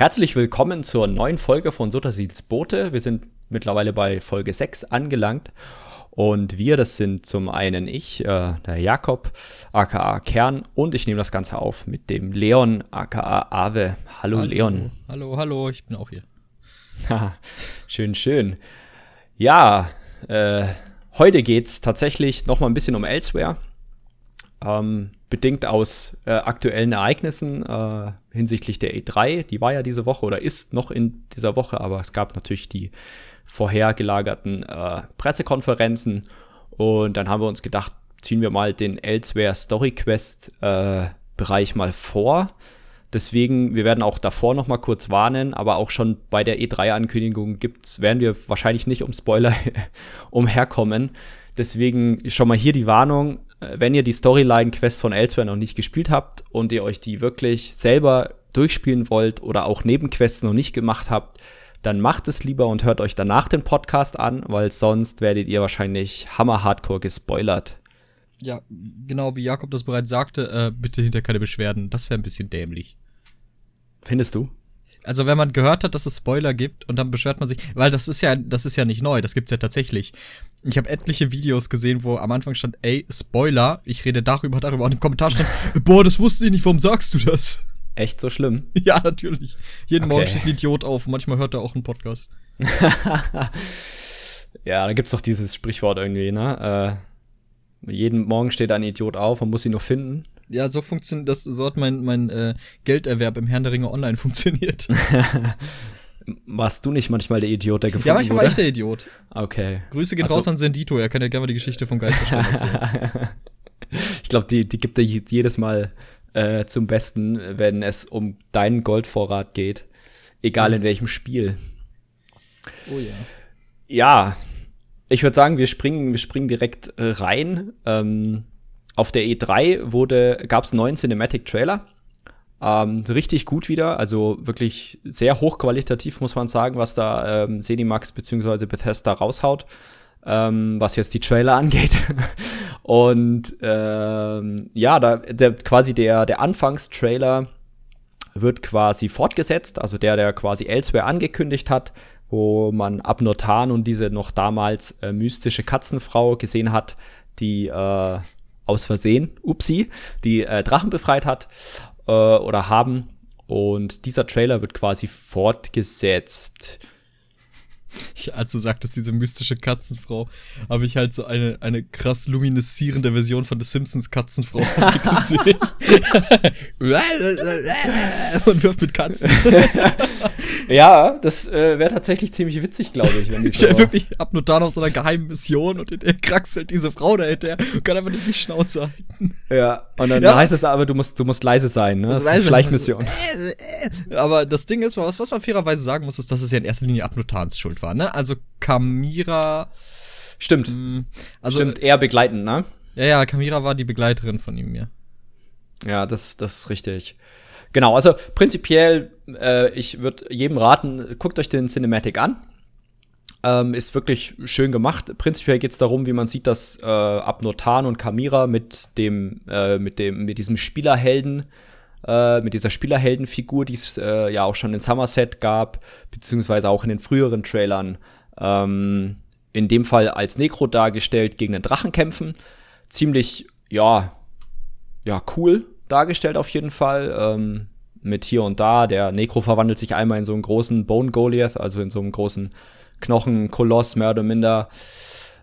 Herzlich willkommen zur neuen Folge von Suttersils Boote. Wir sind mittlerweile bei Folge 6 angelangt. Und wir, das sind zum einen ich, äh, der Jakob, aka Kern, und ich nehme das Ganze auf mit dem Leon, aka Ave. Hallo, hallo Leon. Hallo, hallo, ich bin auch hier. schön, schön. Ja, äh, heute geht's tatsächlich noch mal ein bisschen um Elsewhere. Ähm, bedingt aus äh, aktuellen Ereignissen äh, hinsichtlich der E3. Die war ja diese Woche oder ist noch in dieser Woche, aber es gab natürlich die vorhergelagerten äh, Pressekonferenzen. Und dann haben wir uns gedacht, ziehen wir mal den Elsewhere Story Quest äh, Bereich mal vor. Deswegen, wir werden auch davor noch mal kurz warnen, aber auch schon bei der E3-Ankündigung gibt's, werden wir wahrscheinlich nicht um Spoiler umherkommen. Deswegen schon mal hier die Warnung, wenn ihr die Storyline-Quest von Elsewhere noch nicht gespielt habt und ihr euch die wirklich selber durchspielen wollt oder auch Nebenquests noch nicht gemacht habt, dann macht es lieber und hört euch danach den Podcast an, weil sonst werdet ihr wahrscheinlich hammer-hardcore gespoilert. Ja, genau wie Jakob das bereits sagte, äh, bitte hinter keine Beschwerden. Das wäre ein bisschen dämlich. Findest du? Also wenn man gehört hat, dass es Spoiler gibt und dann beschwert man sich, weil das ist ja, das ist ja nicht neu, das gibt's ja tatsächlich. Ich habe etliche Videos gesehen, wo am Anfang stand, ey, Spoiler, ich rede darüber, darüber und im Kommentar stand, boah, das wusste ich nicht, warum sagst du das? Echt so schlimm? Ja, natürlich. Jeden okay. Morgen steht ein Idiot auf, manchmal hört er auch einen Podcast. ja, da gibt's doch dieses Sprichwort irgendwie, ne? Äh, jeden Morgen steht ein Idiot auf, man muss ihn nur finden. Ja, so funktioniert das, so hat mein, mein äh, Gelderwerb im Herrn der Ringe online funktioniert. Warst du nicht manchmal der Idiot, der gefunden Ja, manchmal wurde? war ich der Idiot. Okay. Grüße gehen also, raus an Sendito, er kann ja gerne mal die Geschichte vom Geisterstein erzählen. ich glaube, die, die gibt er jedes Mal äh, zum Besten, wenn es um deinen Goldvorrat geht. Egal in welchem Spiel. Oh ja. Ja, ich würde sagen, wir springen, wir springen direkt äh, rein. Ähm, auf der E3 wurde, gab es einen neuen Cinematic Trailer. Ähm, richtig gut wieder, also wirklich sehr hochqualitativ, muss man sagen, was da ähm, Cinemax bzw. Bethesda raushaut, ähm, was jetzt die Trailer angeht. Und ähm, ja, da der, quasi der, der Anfangstrailer wird quasi fortgesetzt, also der, der quasi Elsewhere angekündigt hat, wo man Abnotan und diese noch damals äh, mystische Katzenfrau gesehen hat, die äh, aus Versehen, upsi, die äh, Drachen befreit hat äh, oder haben. Und dieser Trailer wird quasi fortgesetzt. Ich, als du sagtest, diese mystische Katzenfrau, habe ich halt so eine, eine krass luminescierende Version von The Simpsons Katzenfrau gesehen. Und wirft mit Katzen. ja, das äh, wäre tatsächlich ziemlich witzig, glaube ich. Wenn die so ich wirklich ab nur da auf so einer geheimen Mission und der kraxelt diese Frau dahinter und kann einfach nicht die Schnauze halten. Ja, und dann ja. heißt es aber, du musst, du musst leise sein, ne? Das ist eine Schleichmission. aber das Ding ist, was, was man fairerweise sagen muss, ist, dass es ja in erster Linie Abnotans Schuld war, ne? Also Kamira. Stimmt. Mh, mm, also, Stimmt, eher begleitend, ne? Ja, ja, Kamira war die Begleiterin von ihm, ja. Ja, das, das ist richtig. Genau, also prinzipiell, äh, ich würde jedem raten, guckt euch den Cinematic an. Ähm, ist wirklich schön gemacht. Prinzipiell geht es darum, wie man sieht, dass äh, Abnotan und Kamira mit dem, äh, mit dem, mit diesem Spielerhelden, äh, mit dieser Spielerheldenfigur, die es äh, ja auch schon in Somerset gab, beziehungsweise auch in den früheren Trailern, ähm, in dem Fall als Necro dargestellt, gegen den Drachen kämpfen. Ziemlich, ja, ja, cool dargestellt auf jeden Fall. Ähm, mit hier und da. Der Necro verwandelt sich einmal in so einen großen Bone Goliath, also in so einen großen Knochenkoloss, mehr oder minder.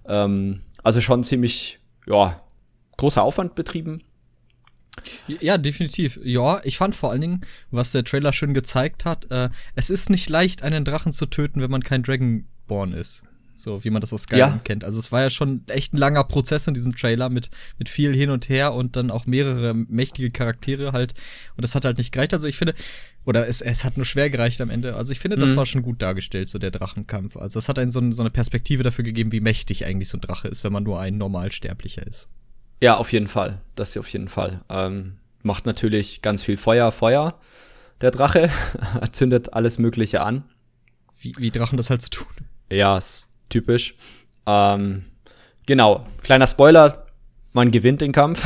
Ähm, also schon ziemlich, ja, großer Aufwand betrieben. Ja, definitiv. Ja, ich fand vor allen Dingen, was der Trailer schön gezeigt hat, äh, es ist nicht leicht, einen Drachen zu töten, wenn man kein Dragonborn ist. So wie man das aus Skyrim ja. kennt. Also es war ja schon echt ein langer Prozess in diesem Trailer mit, mit viel hin und her und dann auch mehrere mächtige Charaktere halt. Und das hat halt nicht gereicht. Also ich finde, oder es, es hat nur schwer gereicht am Ende. Also ich finde, das mhm. war schon gut dargestellt, so der Drachenkampf. Also es hat einen so, so eine Perspektive dafür gegeben, wie mächtig eigentlich so ein Drache ist, wenn man nur ein Normalsterblicher ist. Ja, auf jeden Fall. Das auf jeden Fall. Ähm, macht natürlich ganz viel Feuer, Feuer. Der Drache zündet alles Mögliche an. Wie, wie Drachen das halt so tun. Ja, es typisch. Ähm, genau, kleiner Spoiler, man gewinnt den Kampf.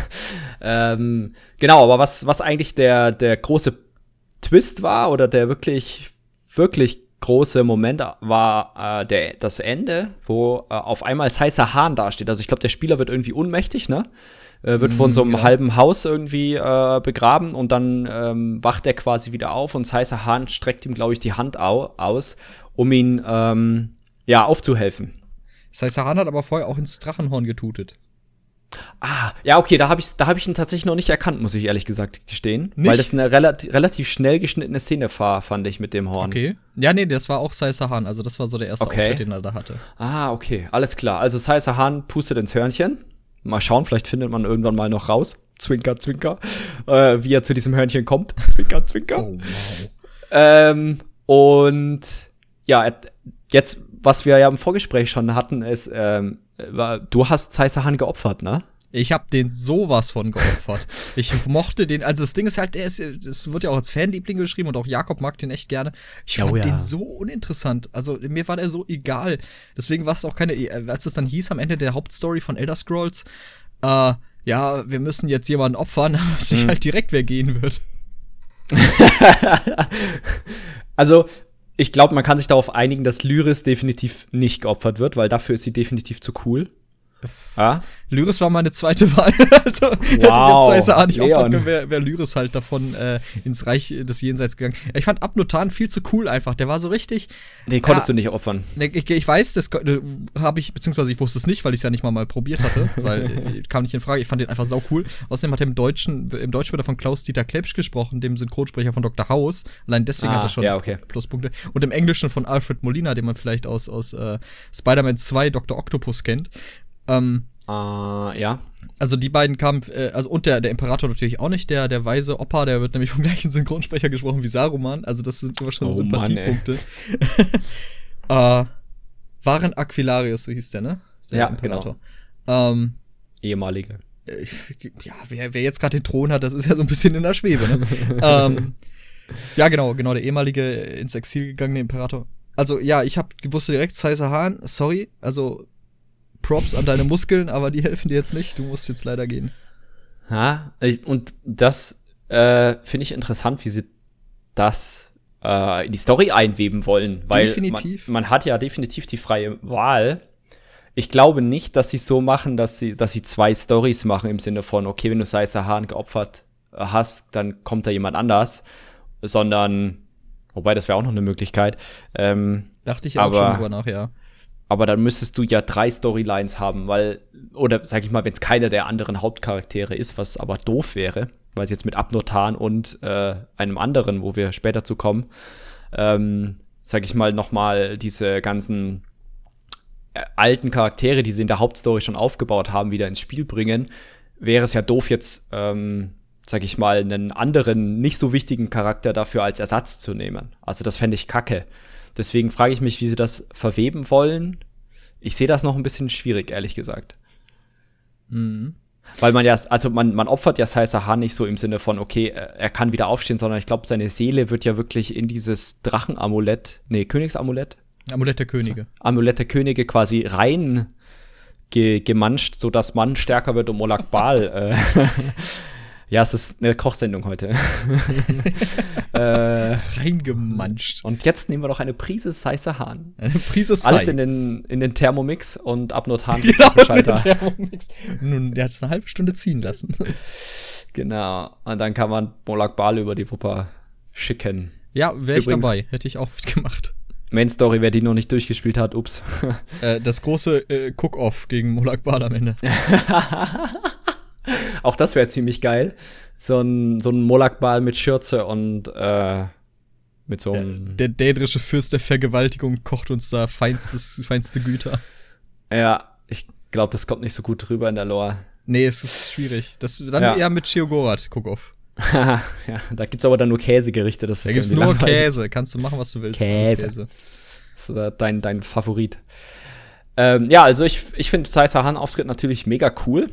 ähm, genau, aber was, was eigentlich der, der große Twist war oder der wirklich, wirklich große Moment war äh, der, das Ende, wo äh, auf einmal heißer Hahn dasteht. Also ich glaube, der Spieler wird irgendwie ohnmächtig, ne? Äh, wird von so einem ja. halben Haus irgendwie äh, begraben und dann ähm, wacht er quasi wieder auf und heißer Hahn streckt ihm, glaube ich, die Hand au aus, um ihn ähm, ja aufzuhelfen. Das heißt, Hahn hat aber vorher auch ins Drachenhorn getutet. Ah, ja, okay, da habe ich, hab ich ihn tatsächlich noch nicht erkannt, muss ich ehrlich gesagt gestehen. Nicht? Weil das eine relati relativ schnell geschnittene Szene war, fand ich mit dem Horn. Okay. Ja, nee, das war auch Sai Sahan, also das war so der erste okay. Auftritt, den er da hatte. Ah, okay, alles klar. Also Sai Sahan pustet ins Hörnchen. Mal schauen, vielleicht findet man irgendwann mal noch raus. Zwinker, zwinker. Äh, wie er zu diesem Hörnchen kommt. Zwinker, zwinker. Oh, wow. Ähm, und ja, jetzt, was wir ja im Vorgespräch schon hatten, ist, ähm, du hast Sai Sahan geopfert, ne? Ich habe den sowas von geopfert. ich mochte den, also das Ding ist halt, der ist, das wird ja auch als Fanliebling geschrieben und auch Jakob mag den echt gerne. Ich fand oh, ja. den so uninteressant. Also mir war der so egal. Deswegen war es auch keine, als es dann hieß am Ende der Hauptstory von Elder Scrolls, äh, ja, wir müssen jetzt jemanden opfern, dann wusste ich hm. halt direkt, wer gehen wird. also, ich glaube, man kann sich darauf einigen, dass Lyris definitiv nicht geopfert wird, weil dafür ist sie definitiv zu cool. Ah? Lyris war meine zweite Wahl. also wow. hätte jetzt auch nicht opfern wäre wär Lyris halt davon äh, ins Reich des Jenseits gegangen. Ich fand Abnotan viel zu cool einfach. Der war so richtig. Den konntest ja, du nicht opfern. Ich, ich weiß, das äh, habe ich, beziehungsweise ich wusste es nicht, weil ich es ja nicht mal, mal probiert hatte, weil äh, kam nicht in Frage. Ich fand den einfach sau cool. Außerdem hat er im Deutschen, im Deutschen wird er von Klaus-Dieter Klepsch gesprochen, dem Synchronsprecher von Dr. House. Allein deswegen ah, hat er schon ja, okay. Pluspunkte. Und im Englischen von Alfred Molina, den man vielleicht aus, aus äh, Spider-Man 2 Dr. Octopus kennt. Ähm, Uh, ja. Also die beiden kamen, äh, also und der, der Imperator natürlich auch nicht, der, der weise Opa, der wird nämlich vom gleichen Synchronsprecher gesprochen wie Saruman, also das sind immer schon oh, Sympathiepunkte. äh, Waren Aquilarius, so hieß der, ne? Der ja, Imperator. Genau. Ähm, Ehemalige. Ich, ja, wer, wer jetzt gerade den Thron hat, das ist ja so ein bisschen in der Schwebe, ne? ähm, ja, genau, genau, der ehemalige ins Exil gegangene Imperator. Also ja, ich hab, wusste direkt, Caesar Hahn, sorry, also Props an deine Muskeln, aber die helfen dir jetzt nicht. Du musst jetzt leider gehen. Ja, und das äh, finde ich interessant, wie sie das äh, in die Story einweben wollen. Weil definitiv. Man, man, hat ja definitiv die freie Wahl. Ich glaube nicht, dass sie so machen, dass sie, dass sie zwei Stories machen im Sinne von, okay, wenn du Saisa Hahn geopfert hast, dann kommt da jemand anders. Sondern, wobei das wäre auch noch eine Möglichkeit. Ähm, Dachte ich auch aber, schon drüber nach, ja aber dann müsstest du ja drei Storylines haben, weil, oder sag ich mal, wenn es keiner der anderen Hauptcharaktere ist, was aber doof wäre, weil es jetzt mit Abnotan und äh, einem anderen, wo wir später zu kommen, ähm, sag ich mal, nochmal diese ganzen äh, alten Charaktere, die sie in der Hauptstory schon aufgebaut haben, wieder ins Spiel bringen, wäre es ja doof, jetzt, ähm, sag ich mal, einen anderen, nicht so wichtigen Charakter dafür als Ersatz zu nehmen. Also das fände ich kacke. Deswegen frage ich mich, wie sie das verweben wollen. Ich sehe das noch ein bisschen schwierig, ehrlich gesagt. Mhm. Weil man ja, also man, man opfert ja Sai nicht so im Sinne von, okay, er kann wieder aufstehen, sondern ich glaube, seine Seele wird ja wirklich in dieses Drachenamulett, nee, Königsamulett. Amulett der Könige. Amulett der Könige quasi rein ge gemanscht, sodass man stärker wird, um Olak Bal äh, Ja, es ist eine Kochsendung heute. äh, Reingemanscht. Und jetzt nehmen wir noch eine Prise Seiße Hahn. Eine Prise Sei. Alles in den, in den Thermomix und Abnot Hahn genau, Schalter. Thermomix. Nun, der hat es eine halbe Stunde ziehen lassen. Genau. Und dann kann man Molak Bal über die Wupper schicken. Ja, wäre ich dabei. Hätte ich auch mitgemacht. Main Story, wer die noch nicht durchgespielt hat, ups. Äh, das große äh, Cook-Off gegen Molak Bal am Ende. Auch das wäre ziemlich geil. So ein, so ein Molakball mit Schürze und äh, mit so einem. Der dädrische Fürst der Vergewaltigung kocht uns da feinstes, feinste Güter. Ja, ich glaube, das kommt nicht so gut rüber in der Lore. Nee, es ist schwierig. Das dann ja. eher mit Cheogorat, guck auf. ja, da gibt's aber dann nur Käsegerichte. Das da gibt's nur langweilig. Käse. Kannst du machen, was du willst. Käse. Käse. Das ist äh, dein, dein Favorit. Ähm, ja, also ich, ich finde Sai Sahan Auftritt natürlich mega cool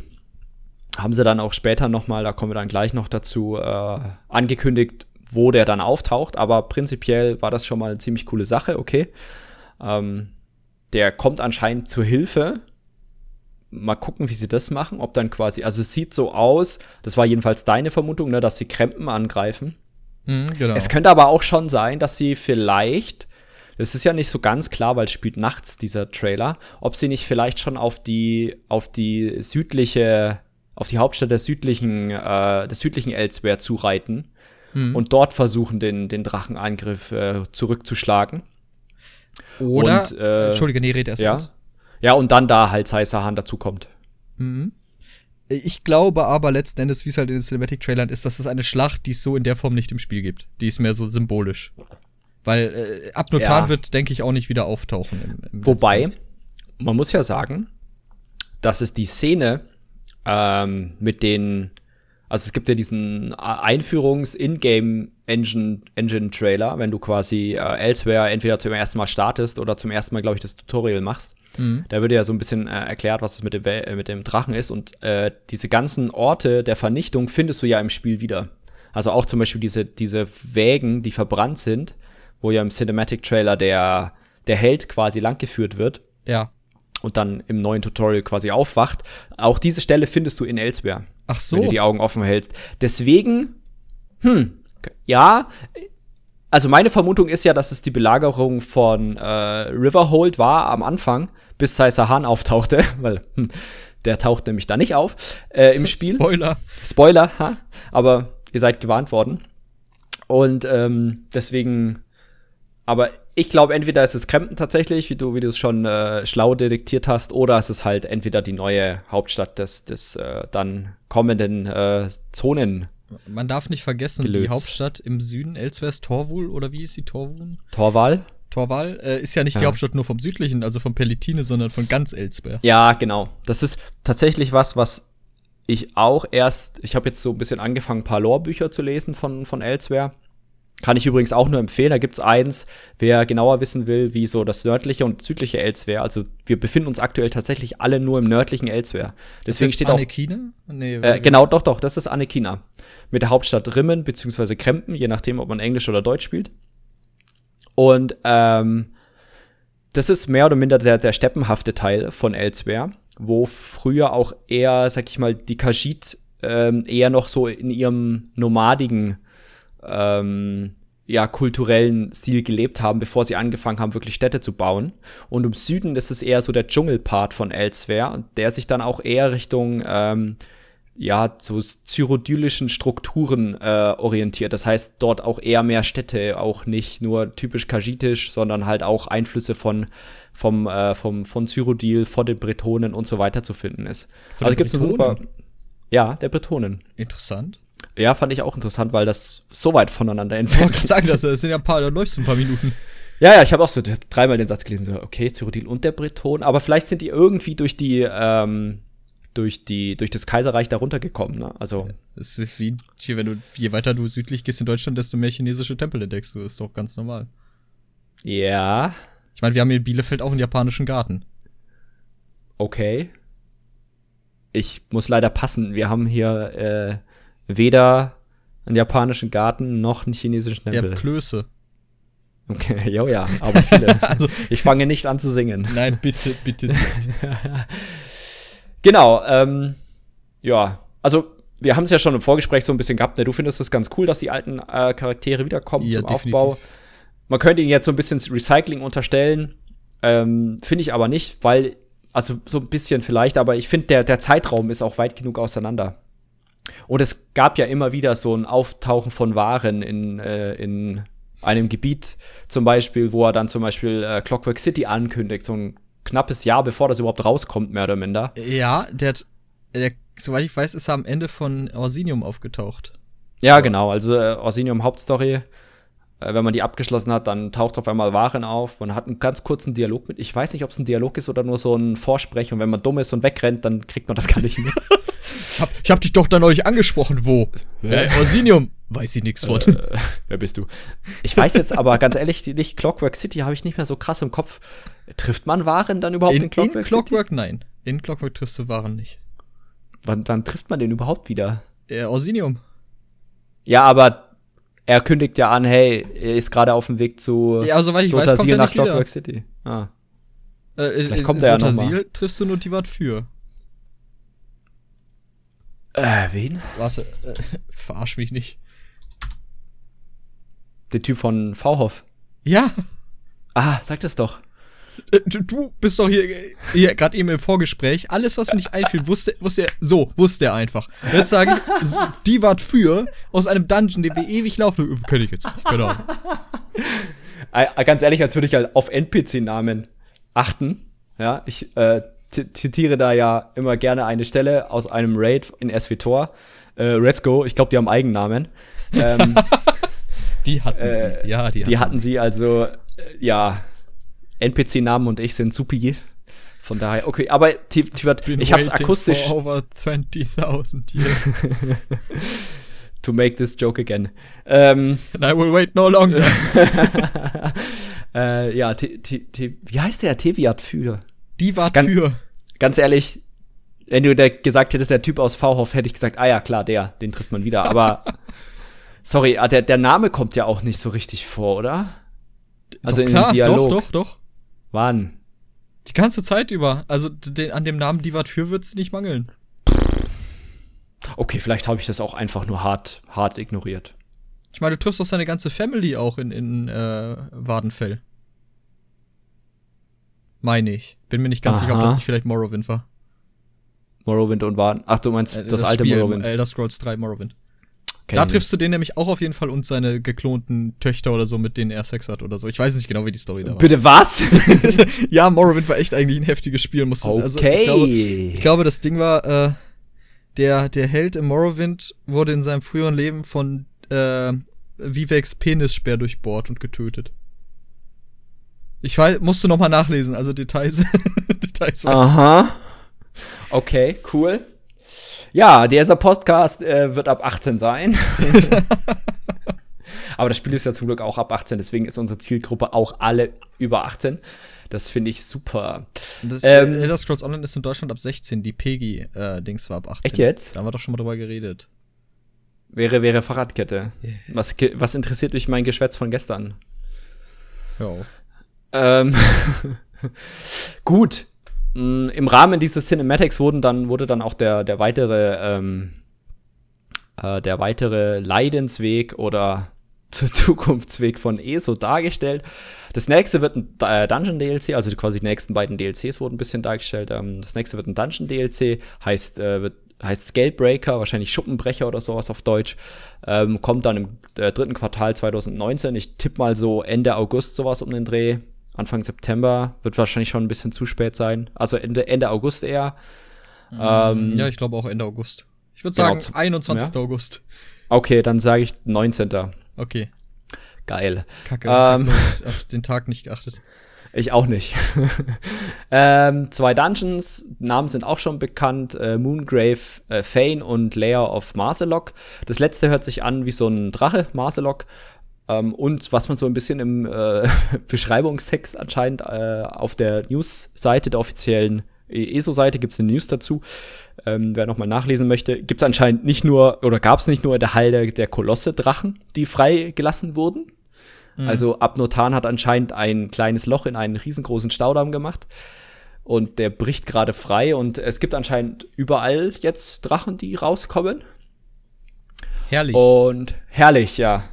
haben sie dann auch später nochmal, da kommen wir dann gleich noch dazu, äh, angekündigt, wo der dann auftaucht. Aber prinzipiell war das schon mal eine ziemlich coole Sache, okay. Ähm, der kommt anscheinend zur Hilfe. Mal gucken, wie sie das machen. Ob dann quasi, also es sieht so aus, das war jedenfalls deine Vermutung, ne, dass sie Krempen angreifen. Mhm, genau. Es könnte aber auch schon sein, dass sie vielleicht, das ist ja nicht so ganz klar, weil es spielt nachts, dieser Trailer, ob sie nicht vielleicht schon auf die, auf die südliche, auf die Hauptstadt der südlichen, äh, des südlichen Elsewhere zureiten mhm. und dort versuchen, den, den Drachenangriff äh, zurückzuschlagen. Oder, und, äh, Entschuldige, nee, red erst ja, ja, und dann da halt Saisahan dazukommt. Mhm. Ich glaube aber letzten Endes, wie es halt in den Cinematic-Trailern ist, dass es eine Schlacht, die es so in der Form nicht im Spiel gibt. Die ist mehr so symbolisch. Weil äh, Abnotan ja. wird, denke ich, auch nicht wieder auftauchen. Im, im Wobei, man muss ja sagen, dass es die Szene ähm, mit den, also es gibt ja diesen Einführungs-In-Game-Engine-Trailer, wenn du quasi äh, Elsewhere entweder zum ersten Mal startest oder zum ersten Mal, glaube ich, das Tutorial machst. Mhm. Da wird ja so ein bisschen äh, erklärt, was es mit dem, äh, mit dem Drachen ist. Und äh, diese ganzen Orte der Vernichtung findest du ja im Spiel wieder. Also auch zum Beispiel diese, diese Wägen, die verbrannt sind, wo ja im Cinematic-Trailer der, der Held quasi langgeführt wird. Ja. Und dann im neuen Tutorial quasi aufwacht. Auch diese Stelle findest du in Elsewhere. Ach so. Wenn du die Augen offen hältst. Deswegen, hm, ja, also meine Vermutung ist ja, dass es die Belagerung von äh, Riverhold war am Anfang, bis Sahan auftauchte, weil hm, der taucht nämlich da nicht auf äh, im Spiel. Spoiler. Spoiler, ha? aber ihr seid gewarnt worden. Und ähm, deswegen, aber ich glaube, entweder ist es Krempen tatsächlich, wie du, wie du es schon äh, schlau detektiert hast, oder es ist halt entweder die neue Hauptstadt des, des äh, dann kommenden äh, Zonen man darf nicht vergessen, gelöst. die Hauptstadt im Süden, Elsewhere Torwul, oder wie ist die Torwul? Torwal. Torwal äh, ist ja nicht ja. die Hauptstadt nur vom südlichen, also von Pelitine, sondern von ganz Elsewhere. Ja, genau. Das ist tatsächlich was, was ich auch erst, ich habe jetzt so ein bisschen angefangen, ein paar Lore-Bücher zu lesen von, von Elsewhere. Kann ich übrigens auch nur empfehlen. Da gibt's eins, wer genauer wissen will, wie so das nördliche und südliche Elsewhere. Also wir befinden uns aktuell tatsächlich alle nur im nördlichen Elsewhere. Deswegen das steht Annekina? auch. Nee, äh, genau, doch, doch, das ist Annekina. Mit der Hauptstadt Rimmen beziehungsweise Krempen, je nachdem, ob man Englisch oder Deutsch spielt. Und ähm, das ist mehr oder minder der, der steppenhafte Teil von Elsewhere, wo früher auch eher, sag ich mal, die Kajit ähm, eher noch so in ihrem nomadigen ähm, ja, kulturellen Stil gelebt haben, bevor sie angefangen haben, wirklich Städte zu bauen. Und im Süden ist es eher so der Dschungelpart von Elsewhere, der sich dann auch eher Richtung ähm, ja, zu cyrodylischen Strukturen äh, orientiert. Das heißt, dort auch eher mehr Städte, auch nicht nur typisch kajitisch, sondern halt auch Einflüsse von, vom, äh, vom, von Cyrodil, von den Bretonen und so weiter zu finden ist. Von also gibt's super. Ja, der Bretonen. Interessant. Ja, fand ich auch interessant, weil das so weit voneinander entfernt ist. Ich sagen, das, das sind ja ein paar, da läufst ein paar Minuten. Ja, ja, ich habe auch so dreimal den Satz gelesen, so, okay, Cyrodiil und der Breton, aber vielleicht sind die irgendwie durch die, ähm, durch die, durch das Kaiserreich darunter gekommen, ne? Also. Es ist wie, hier, wenn du, je weiter du südlich gehst in Deutschland, desto mehr chinesische Tempel entdeckst du, ist doch ganz normal. Ja. Ich meine, wir haben hier in Bielefeld auch einen japanischen Garten. Okay. Ich muss leider passen. Wir haben hier äh, weder einen japanischen Garten noch einen chinesischen Tempel. Ja, Klöße. Okay, jo, ja, aber viele. also, ich fange nicht an zu singen. Nein, bitte, bitte nicht. genau, ähm, ja, also wir haben es ja schon im Vorgespräch so ein bisschen gehabt, ne? Du findest es ganz cool, dass die alten äh, Charaktere wiederkommen ja, zum definitiv. Aufbau. Man könnte ihnen jetzt so ein bisschen Recycling unterstellen. Ähm, finde ich aber nicht, weil, also so ein bisschen vielleicht, aber ich finde, der, der Zeitraum ist auch weit genug auseinander. Und es gab ja immer wieder so ein Auftauchen von Waren in, äh, in einem Gebiet, zum Beispiel, wo er dann zum Beispiel äh, Clockwork City ankündigt, so ein knappes Jahr bevor das überhaupt rauskommt, mehr oder minder. Ja, der, der soweit ich weiß, ist er am Ende von Orsinium aufgetaucht. Ja, genau, also äh, Orsinium Hauptstory. Äh, wenn man die abgeschlossen hat, dann taucht auf einmal Waren auf. Man hat einen ganz kurzen Dialog mit. Ich weiß nicht, ob es ein Dialog ist oder nur so ein Vorsprech. Und wenn man dumm ist und wegrennt, dann kriegt man das gar nicht mit. ich, hab, ich hab dich doch da neulich angesprochen. Wo? Äh, Orsinium. Weiß ich nichts von. Äh, wer bist du? Ich weiß jetzt aber ganz ehrlich nicht, Clockwork City habe ich nicht mehr so krass im Kopf. Trifft man Waren dann überhaupt in, in Clockwork City? In Clockwork, nein. In Clockwork triffst du Waren nicht. Wann, wann trifft man den überhaupt wieder? Äh, Orsinium. Ja, aber er kündigt ja an, hey, er ist gerade auf dem Weg zu ja, soweit ich weiß, kommt er nach Clockwork City. Ah. Äh, Vielleicht kommt in er ja noch triffst du nur die Wart für. Äh, wen? Warte, äh, verarsch mich nicht. Der Typ von V-Hoff. Ja. Ah, sag das doch. Äh, Du, bist doch hier, hier gerade eben im Vorgespräch. Alles, was mir nicht einfiel, wusste, wusste er, so, wusste er einfach. Jetzt sage ich, die war für aus einem Dungeon, den wir ewig laufen. Kenn ich jetzt. Genau. Äh, ganz ehrlich, als würde ich halt auf NPC-Namen achten. Ja, ich äh, zitiere da ja immer gerne eine Stelle aus einem Raid in SWTOR. Äh, Let's Go, ich glaube, die haben Eigennamen. Ähm, Die hatten Äh, sie. Ja, die hatten die hatten sie also, äh, ja, NPC-Namen und ich sind supi. Von daher, okay, aber T- T- Been ich hab's akustisch For over 20.000 years. to make this joke again. Ähm, And I will wait no longer. äh, ja, T T T wie heißt der? Teviat für. Die war Ganz- für. Ganz ehrlich, wenn du der gesagt hättest, der Typ aus V-Hoff, hätte ich gesagt, ah ja, klar, der, den trifft man wieder. Aber sorry, ah, der, der Name kommt ja auch nicht so richtig vor, oder? Also doch, in klar, Dialog. Doch, doch, doch. Wann? Die ganze Zeit über. Also den, an dem Namen Die war für wird's nicht mangeln. Okay, vielleicht habe ich das auch einfach nur hart, hart ignoriert. Ich meine, du triffst doch seine ganze Family auch in, in äh, Wadenfell. Meine ich. Bin mir nicht ganz sicher, ob Aha. das nicht vielleicht Morrowind war. Morrowind und Warn. Ach, du meinst Äh, das, alte Spiel, Morrowind. Elder Scrolls 3 Morrowind. Da triffst du den nämlich auch auf jeden Fall und seine geklonten Töchter oder so, mit denen er Sex hat oder so. Ich weiß nicht genau, wie die Story da war. Bitte was? ja, Morrowind war echt eigentlich ein heftiges Spiel. Musst du, okay. also, ich, glaube, ich glaube, das Ding war, äh, der, der Held im Morrowind wurde in seinem früheren Leben von äh, Vivex Penisspeer durchbohrt und getötet. Ich weiß, musste noch mal nachlesen, also Details. Details. Aha. Okay, cool. Ja, dieser Podcast äh, wird ab 18 sein. Aber das Spiel ist ja zum Glück auch ab 18, deswegen ist unsere Zielgruppe auch alle über 18. Das finde ich super. Das Ähm, äh, Elder Scrolls Online ist in Deutschland ab 16, die PEGI-Dings war ab 18. Echt jetzt? Da haben wir doch schon mal drüber geredet. Wäre, wäre Fahrradkette. Was, ge- was interessiert mich mein Geschwätz von gestern? Auf. Ähm, gut. Mm, Im Rahmen dieses Cinematics wurden dann, wurde dann auch der, der weitere, ähm, äh, der weitere Leidensweg oder zu- Zukunftsweg von ESO dargestellt. Das nächste wird ein äh, Dungeon DLC, also quasi die nächsten beiden DLCs wurden ein bisschen dargestellt. Ähm, das nächste wird ein Dungeon DLC, heißt, äh, wird, heißt Scalebreaker, wahrscheinlich Schuppenbrecher oder sowas auf Deutsch. Ähm, kommt dann im äh, dritten Quartal 2019. Ich tippe mal so Ende August sowas um den Dreh. Anfang September wird wahrscheinlich schon ein bisschen zu spät sein. Also Ende, Ende August eher. Ähm, ja, ich glaube auch Ende August. Ich würde Genau, sagen zum- 21. ja. August. Okay, dann sage ich 19. Okay. Geil. Kacke, Ähm. ich habe auf den Tag nicht geachtet. Ich auch nicht. ähm, zwei Dungeons, Namen sind auch schon bekannt: äh, Moongrave äh, Fane und Layer of Marcelok. Das letzte hört sich an wie so ein Drache, Marcelok. Ähm, und was man so ein bisschen im äh, Beschreibungstext anscheinend äh, auf der News-Seite der offiziellen ESO-Seite gibt es eine News dazu. Ähm, wer nochmal nachlesen möchte, gibt es anscheinend nicht nur, oder gab es nicht nur in der Halle der Kolosse-Drachen, die freigelassen wurden, also Abnotan hat anscheinend ein kleines Loch in einen riesengroßen Staudamm gemacht. Und der bricht gerade frei. Und es gibt anscheinend überall jetzt Drachen, die rauskommen. Herrlich. Und herrlich, ja.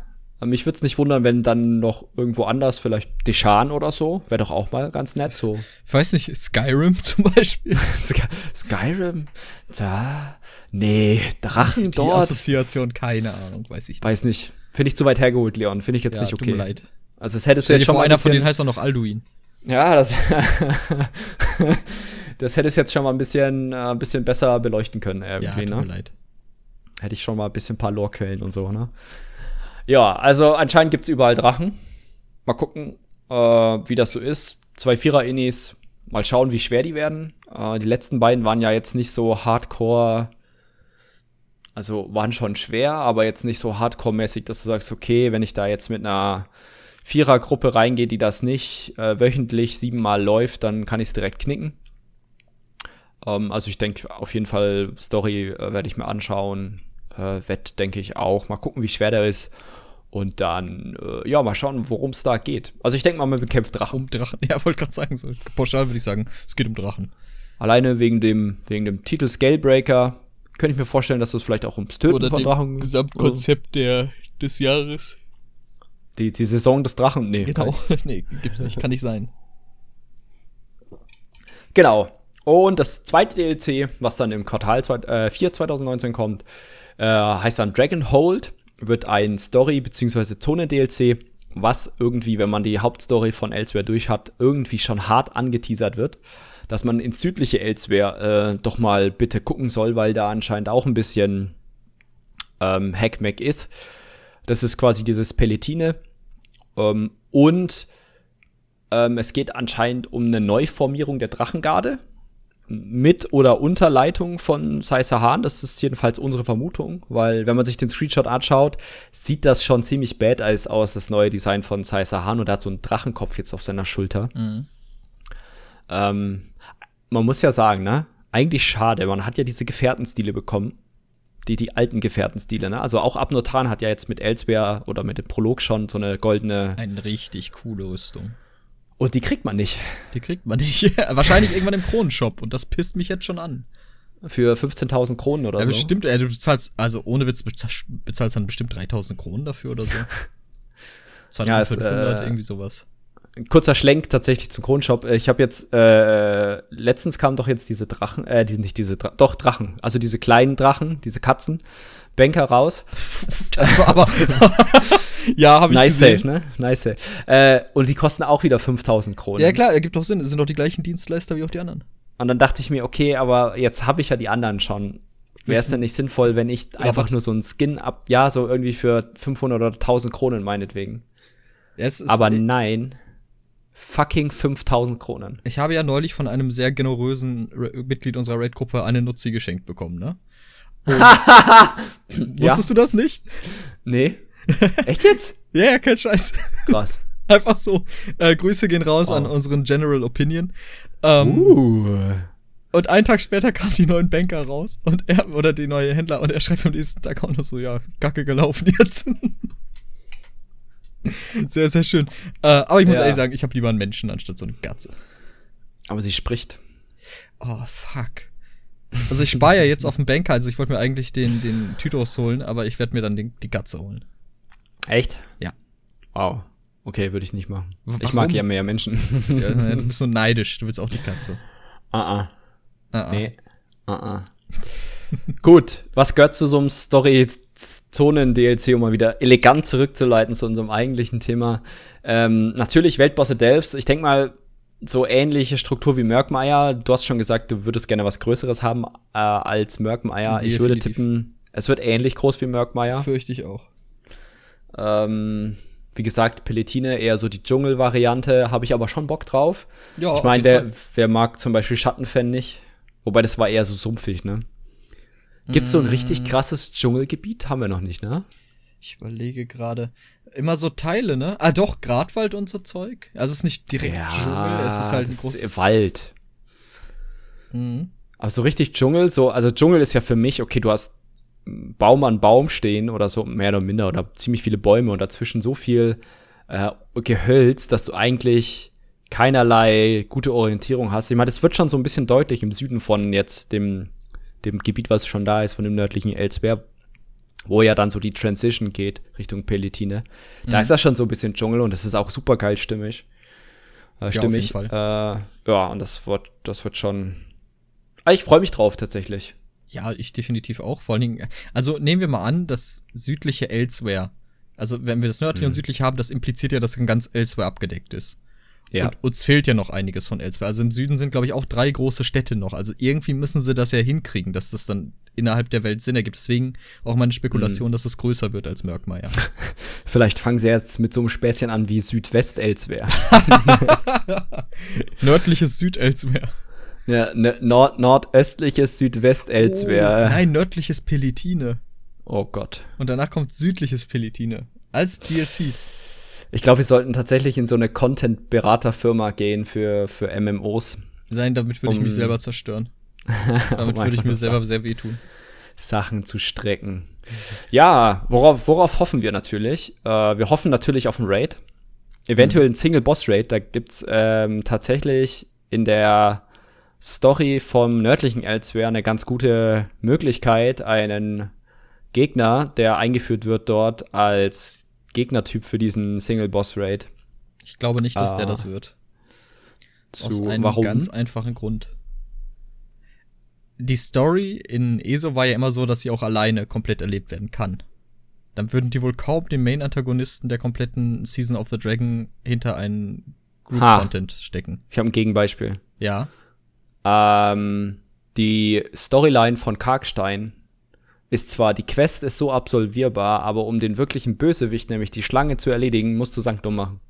Mich würde es nicht wundern, wenn dann noch irgendwo anders, vielleicht Deshan oder so, wäre doch auch mal ganz nett. So Ich weiß nicht, Skyrim zum Beispiel. Sky Skyrim, da, nee, Drachen Die dort, Assoziation, keine Ahnung, weiß ich nicht. weiß nicht. Finde ich zu weit hergeholt, Leon. Finde ich jetzt Ja, nicht tut okay. mir leid. Also das hättest du Stell jetzt schon vor, mal ein einer von denen heißt auch noch Alduin. Ja, das, das hätte es jetzt schon mal ein bisschen, äh, ein bisschen besser beleuchten können, Ja, irgendwie, tut mir ne? leid. Hätte ich schon mal ein bisschen ein paar Lorquellen und so, ne? Ja, also anscheinend gibt's überall Drachen. Mal gucken, äh, wie das so ist. Zwei Vierer-Innis, mal schauen, wie schwer die werden. Äh, die letzten beiden waren ja jetzt nicht so hardcore, also waren schon schwer, aber jetzt nicht so hardcore-mäßig, dass du sagst, okay, wenn ich da jetzt mit einer Vierergruppe reingehe, die das nicht äh, wöchentlich siebenmal läuft, dann kann ich es direkt knicken. Ähm, also ich denke auf jeden Fall, Story äh, werde ich mir anschauen. Äh, Wett denke ich auch. Mal gucken, wie schwer der ist. Und dann, äh, ja, mal schauen, worum es da geht. Also ich denke mal, man bekämpft Drachen. Um Drachen. Ja, wollte gerade sagen, so pauschal würde ich sagen, es geht um Drachen. Alleine wegen dem, wegen dem Titel Scalebreaker könnte ich mir vorstellen, dass es vielleicht auch ums Töten von Drachen Gesamtkonzept der, des Jahres. Die, die Saison des Drachen, nee. Genau, nee, gibt's nicht, kann nicht sein. Genau. Und das zweite DLC, was dann im Quartal 4 2019 kommt, äh, heißt dann Dragonhold, wird ein Story- bzw. Zone-DLC, was irgendwie, wenn man die Hauptstory von Elsewhere durch hat, irgendwie schon hart angeteasert wird. Dass man ins südliche Elsewhere äh, doch mal bitte gucken soll, weil da anscheinend auch ein bisschen ähm, Hackmack ist. Das ist quasi dieses Pelletine. Ähm, und ähm, es geht anscheinend um eine Neuformierung der Drachengarde mit oder unter Leitung von Sai Sahan. Das ist jedenfalls unsere Vermutung, weil wenn man sich den Screenshot anschaut, sieht das schon ziemlich badass aus, das neue Design von Sai Sahan und er hat so einen Drachenkopf jetzt auf seiner Schulter. Mhm. Ähm, man muss ja sagen, ne? Eigentlich schade, man hat ja diese Gefährtenstile bekommen. Die, die alten Gefährtenstile, ne? Also auch Abnotan hat ja jetzt mit Elsewhere oder mit dem Prolog schon so eine goldene. Eine richtig coole Rüstung. Und die kriegt man nicht. Die kriegt man nicht. Wahrscheinlich irgendwann im Kronenshop. Und das pisst mich jetzt schon an. Für 15.000 Kronen oder ja, so. Bestimmt, äh, du bezahlst, also ohne Witz, bezahlst dann bestimmt 3.000 Kronen dafür oder so. 2500, ja, es, äh, irgendwie sowas. Kurzer Schlenk tatsächlich zum Kronenshop. Ich habe jetzt, äh, letztens kamen doch jetzt diese Drachen, äh, die, nicht diese, Dra doch Drachen, also diese kleinen Drachen, diese Katzen, Banker raus. Das war aber. ja, habe ich nice gesehen. Safe, ne? Nice safe. Äh, und die kosten auch wieder 5000 Kronen. Ja, klar, ergibt doch Sinn. Es sind doch die gleichen Dienstleister wie auch die anderen. Und dann dachte ich mir, okay, aber jetzt habe ich ja die anderen schon. Wäre es denn nicht sinnvoll, wenn ich Rabatt. einfach nur so einen Skin ab, ja, so irgendwie für 500 oder 1000 Kronen meinetwegen. Ja, aber nein, fucking 5000 Kronen. Ich habe ja neulich von einem sehr generösen Mitglied unserer Raid-Gruppe eine Nutzi geschenkt bekommen, ne? Wusstest du das nicht? Nee. Echt jetzt? ja, ja, kein Scheiß. Krass. Einfach so. Äh, Grüße gehen raus wow. an unseren General Opinion. Ähm, uh. Und einen Tag später kam die neuen Banker raus und er, oder die neue Händler, und er schreibt am nächsten Tag auch noch so, ja, Gacke gelaufen jetzt. sehr, sehr schön. Äh, aber ich muss ja. ehrlich sagen, ich habe lieber einen Menschen anstatt so eine Katze. Aber sie spricht. Oh, fuck. Also ich spare ja jetzt auf den Banker, also ich wollte mir eigentlich den, den Tytos holen, aber ich werde mir dann den, die Gatze holen. Echt? Ja. Wow. Okay, würde ich nicht machen. Warum? Ich mag ja mehr Menschen. Ja, du bist so neidisch, du willst auch die Katze. Ah, ah. Ah, ah. Nee. Ah, ah. Gut, was gehört zu so einem Story-Zonen-DLC, um mal wieder elegant zurückzuleiten zu unserem eigentlichen Thema? Ähm, natürlich Weltbosse Delphs. Ich denke mal, so ähnliche Struktur wie Merkmeier. Du hast schon gesagt, du würdest gerne was Größeres haben äh, als Merkmeier. Ich würde tippen, es wird ähnlich groß wie Merkmeier. Fürchte ich auch. Ähm, wie gesagt, Pelletine eher so die Dschungel-Variante, habe ich aber schon Bock drauf. Ja, ich meine, wer, wer mag zum Beispiel Schattenfen nicht? Wobei das war eher so sumpfig, ne? Gibt's so ein richtig mm. krasses Dschungelgebiet? Haben wir noch nicht, ne? Ich überlege gerade. Immer so Teile, ne? Ah, doch, Gradwald und so Zeug. Also es ist nicht direkt ja, Dschungel, es ist halt ein großes. Wald. Mhm. Aber so richtig Dschungel, so, also Dschungel ist ja für mich, okay, du hast Baum an Baum stehen oder so, mehr oder minder, oder ziemlich viele Bäume und dazwischen so viel äh, Gehölz, dass du eigentlich keinerlei gute Orientierung hast. Ich meine, das wird schon so ein bisschen deutlich im Süden von jetzt dem, dem Gebiet, was schon da ist, von dem nördlichen Elsewhere, wo ja dann so die Transition geht Richtung Pelletine. Da mhm. ist das schon so ein bisschen Dschungel und das ist auch super geil stimmig. Äh, stimmig. Ja, äh, ja, und das wird, das wird schon. Ah, ich freue mich drauf tatsächlich. Ja, ich definitiv auch. Vor allen Dingen, also nehmen wir mal an, das südliche Elsewhere. Also, wenn wir das nördliche mhm. und südliche haben, das impliziert ja, dass ein ganz Elsewhere abgedeckt ist. Ja. Und uns fehlt ja noch einiges von Elsewhere. Also im Süden sind, glaube ich, auch drei große Städte noch. Also irgendwie müssen sie das ja hinkriegen, dass das dann innerhalb der Welt Sinn ergibt. Deswegen auch meine Spekulation, mhm. dass es größer wird als Merkmeier. Vielleicht fangen sie jetzt mit so einem Späßchen an wie Südwest-Elsewhere. Nördliches Süd-Elsewhere. Ja, ne, nord nordöstliches Südwest-Elsewhere. Oh, nein, nördliches Pelitine. Oh Gott. Und danach kommt südliches Pelitine. Als DLCs. Ich glaube, wir sollten tatsächlich in so eine Content-Beraterfirma gehen für, für MMOs. Nein, damit würde um, ich mich selber zerstören. damit würde ich mir selber sehr wehtun. Sachen zu strecken. Ja, worauf, worauf hoffen wir natürlich? Äh, wir hoffen natürlich auf einen Raid. Eventuell mhm. ein Single-Boss-Raid. Da gibt's ähm, tatsächlich in der Story vom nördlichen Elsewhere eine ganz gute Möglichkeit, einen Gegner, der eingeführt wird dort als Gegnertyp für diesen Single-Boss-Raid. Ich glaube nicht, dass ah. der das wird. Zu, Aus einem warum? ganz einfachen Grund. Die Story in ESO war ja immer so, dass sie auch alleine komplett erlebt werden kann. Dann würden die wohl kaum den Main-Antagonisten der kompletten Season of the Dragon hinter einen Group-Content stecken. Ich habe ein Gegenbeispiel. Ja. Ähm, die Storyline von Karkstein ist zwar, die Quest ist so absolvierbar, aber um den wirklichen Bösewicht, nämlich die Schlange zu erledigen, musst du Sanktum machen.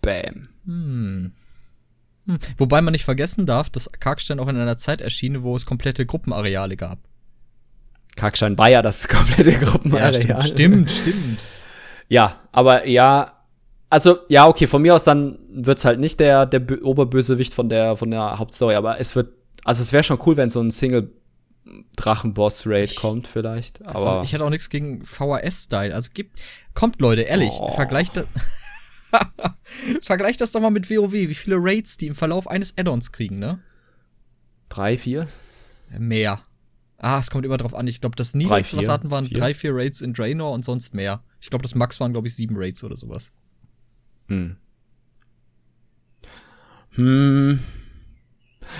Bam. Hm. Hm. Wobei man nicht vergessen darf, dass Karkstein auch in einer Zeit erschien, wo es komplette Gruppenareale gab. Karkstein war ja das komplette Gruppenareal. Ja, stimmt, stimmt, stimmt. Ja, aber ja, also ja, okay, von mir aus dann wird's halt nicht der der Oberbösewicht von der von der Hauptstory, aber es wird also es wäre schon cool, wenn so ein Single Drachenboss-Raid kommt vielleicht. Also aber ich hätte auch nichts gegen VHS-Style. Also gibt, kommt Leute, ehrlich, oh. vergleicht das. vergleicht das doch mal mit WoW, wie viele Raids die im Verlauf eines Add-ons kriegen, ne? Drei, vier? Mehr. Ah, es kommt immer drauf an. Ich glaube, das niedrigste, was hatten, waren vier? drei, vier Raids in Draenor und sonst mehr. Ich glaube, das Max waren, glaube ich, sieben Raids oder sowas. Hm. Hm.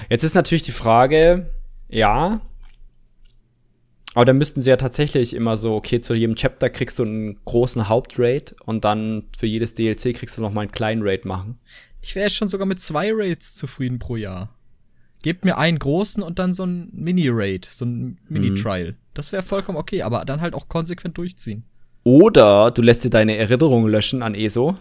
Jetzt ist natürlich die Frage, ja, aber dann müssten sie ja tatsächlich immer so, okay, zu jedem Chapter kriegst du einen großen Hauptraid und dann für jedes DLC kriegst du noch mal einen kleinen Raid machen. Ich wäre schon sogar mit zwei Raids zufrieden pro Jahr. Gebt mir einen großen und dann so einen Mini-Raid, so einen Mini-Trial. Mhm. Das wäre vollkommen okay, aber dann halt auch konsequent durchziehen. Oder du lässt dir deine Erinnerungen löschen an ESO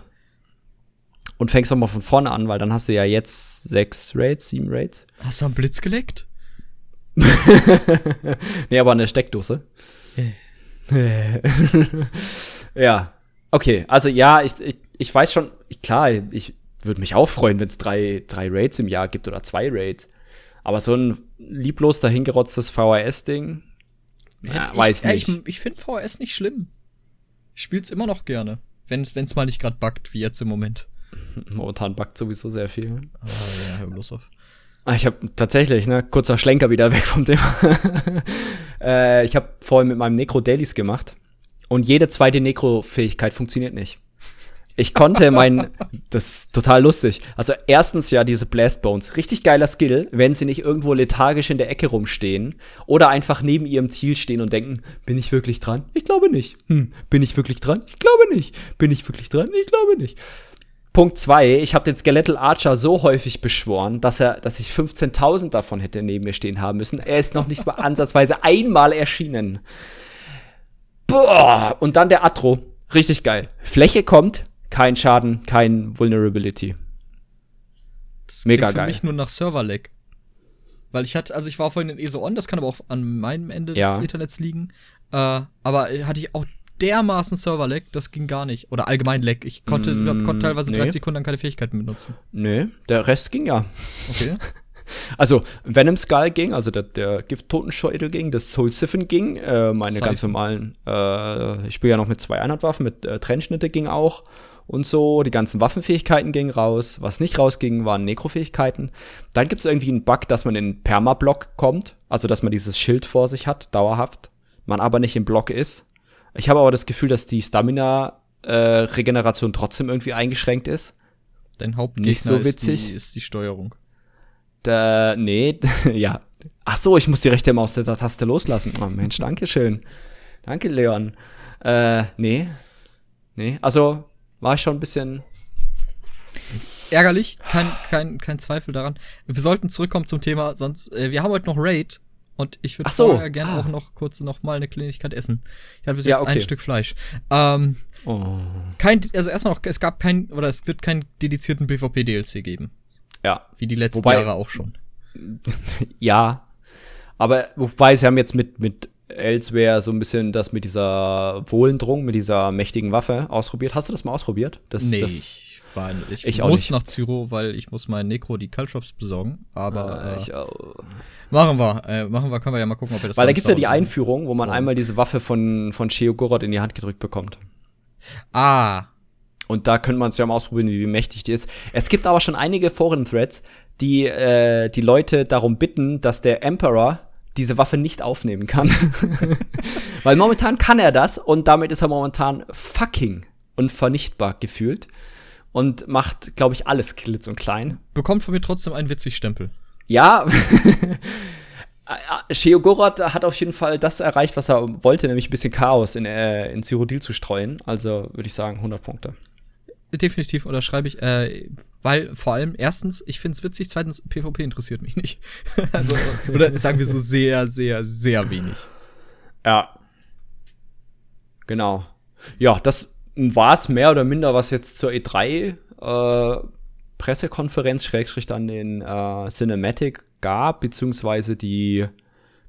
und fängst nochmal von vorne an, weil dann hast du ja jetzt sechs Raids, sieben Raids. Hast du einen Blitz geleckt? Nee, aber eine Steckdose. ja. Okay, also ja, ich, ich, ich weiß schon, klar, ich würde mich auch freuen, wenn es drei, drei Raids im Jahr gibt oder zwei Raids. Aber so ein lieblos dahingerotztes VHS-Ding, ja, weiß nicht. ich, ich finde VHS nicht schlimm. Ich spiel's immer noch gerne. Wenn es mal nicht gerade buggt, wie jetzt im Moment. Momentan buggt sowieso sehr viel. Ah, ja, hör bloß auf. Ah, ich habe tatsächlich, ne, kurzer Schlenker wieder weg vom Thema. äh, ich habe vorhin mit meinem Necro Dailies gemacht und jede zweite Necro-Fähigkeit funktioniert nicht. Ich konnte mein, das ist total lustig. Also erstens ja diese Blast Bones, richtig geiler Skill, wenn sie nicht irgendwo lethargisch in der Ecke rumstehen oder einfach neben ihrem Ziel stehen und denken, bin ich wirklich dran? Ich glaube nicht. Hm, bin ich wirklich dran? Ich glaube nicht. Bin ich wirklich dran? Ich glaube nicht. Punkt zwei, ich habe den Skeletal Archer so häufig beschworen, dass er, dass ich 15.000 davon hätte neben mir stehen haben müssen. Er ist noch nicht mal ansatzweise einmal erschienen. Boah! Und dann der Atro. Richtig geil. Fläche kommt, kein Schaden, kein Vulnerability. Das Mega geil. für mich nur nach Server-Lag. Weil ich hatte, also ich war vorhin in ESO On, das kann aber auch an meinem Ende ja. des Internets liegen. Äh, aber hatte ich auch dermaßen Server-Lag, das ging gar nicht. Oder allgemein Lag. Ich konnte, mm, konnte teilweise nee. 30 Sekunden keine Fähigkeiten benutzen. Nee, der Rest ging ja. Okay. Also, Venom Skull ging, also der, der Gift-Totenschädel ging, das Soul Siphon ging, äh, meine Siphon. ganz normalen, äh, ich spiele ja noch mit zwei Einhandwaffen, mit äh, Trennschnitte ging auch und so. Die ganzen Waffenfähigkeiten gingen raus. Was nicht rausging, waren Nekrofähigkeiten. Dann gibt es irgendwie einen Bug, dass man in Permablock kommt, also dass man dieses Schild vor sich hat, dauerhaft, man aber nicht im Block ist. Ich habe aber das Gefühl, dass die Stamina-Regeneration äh, trotzdem irgendwie eingeschränkt ist. Dein Hauptgegner Nicht so witzig. Ist die, ist die Steuerung. Da, nee, ja. Ach so, ich muss die rechte Maus der Taste loslassen. Oh Mensch, danke schön. Danke, Leon. Äh, nee. Nee, also war ich schon ein bisschen ärgerlich, kein, kein, kein Zweifel daran. Wir sollten zurückkommen zum Thema, sonst, äh, wir haben heute noch Raid und ich würde so. vorher gerne ah. auch noch kurz noch mal eine Kleinigkeit essen. Ich hatte bis jetzt ja, okay. ein Stück Fleisch. Ähm, oh. Kein, also erstmal noch, es gab kein, oder es wird keinen dedizierten PvP-DLC geben. Ja. Wie die letzten wobei, Jahre auch schon. ja. Aber wobei sie haben jetzt mit, mit Elsewhere so ein bisschen das mit dieser Wohlendrung, mit dieser mächtigen Waffe ausprobiert. Hast du das mal ausprobiert? Das, nee. Das, war, ich, ich muss nach Zyro, weil ich muss meinen Necro die Caltrops besorgen. Aber äh, ich auch. Machen wir, äh, machen wir, können wir ja mal gucken, ob wir das Weil da gibt's ja die Einführung, wo man oh. einmal diese Waffe von, von Cheo Gorod in die Hand gedrückt bekommt. Ah. Und da könnte man es ja mal ausprobieren, wie mächtig die ist. Es gibt aber schon einige Foren-Threads, die äh, die Leute darum bitten, dass der Emperor diese Waffe nicht aufnehmen kann. Weil momentan kann er das und damit ist er momentan fucking unvernichtbar gefühlt und macht, glaube ich, alles klitz und klein. Bekommt von mir trotzdem einen witzig Stempel. Ja. Sheo Gorath hat auf jeden Fall das erreicht, was er wollte, nämlich ein bisschen Chaos in, äh, in Cyrodiil zu streuen. Also würde ich sagen 100 Punkte. Definitiv unterschreibe ich, äh, weil vor allem erstens, ich finde es witzig, zweitens, PvP interessiert mich nicht. also, oder sagen wir so sehr, sehr, sehr wenig. Ja. Genau. Ja, das war es mehr oder minder, was jetzt zur E3 äh, Pressekonferenz, Schrägstrich dann den äh, Cinematic gab, beziehungsweise die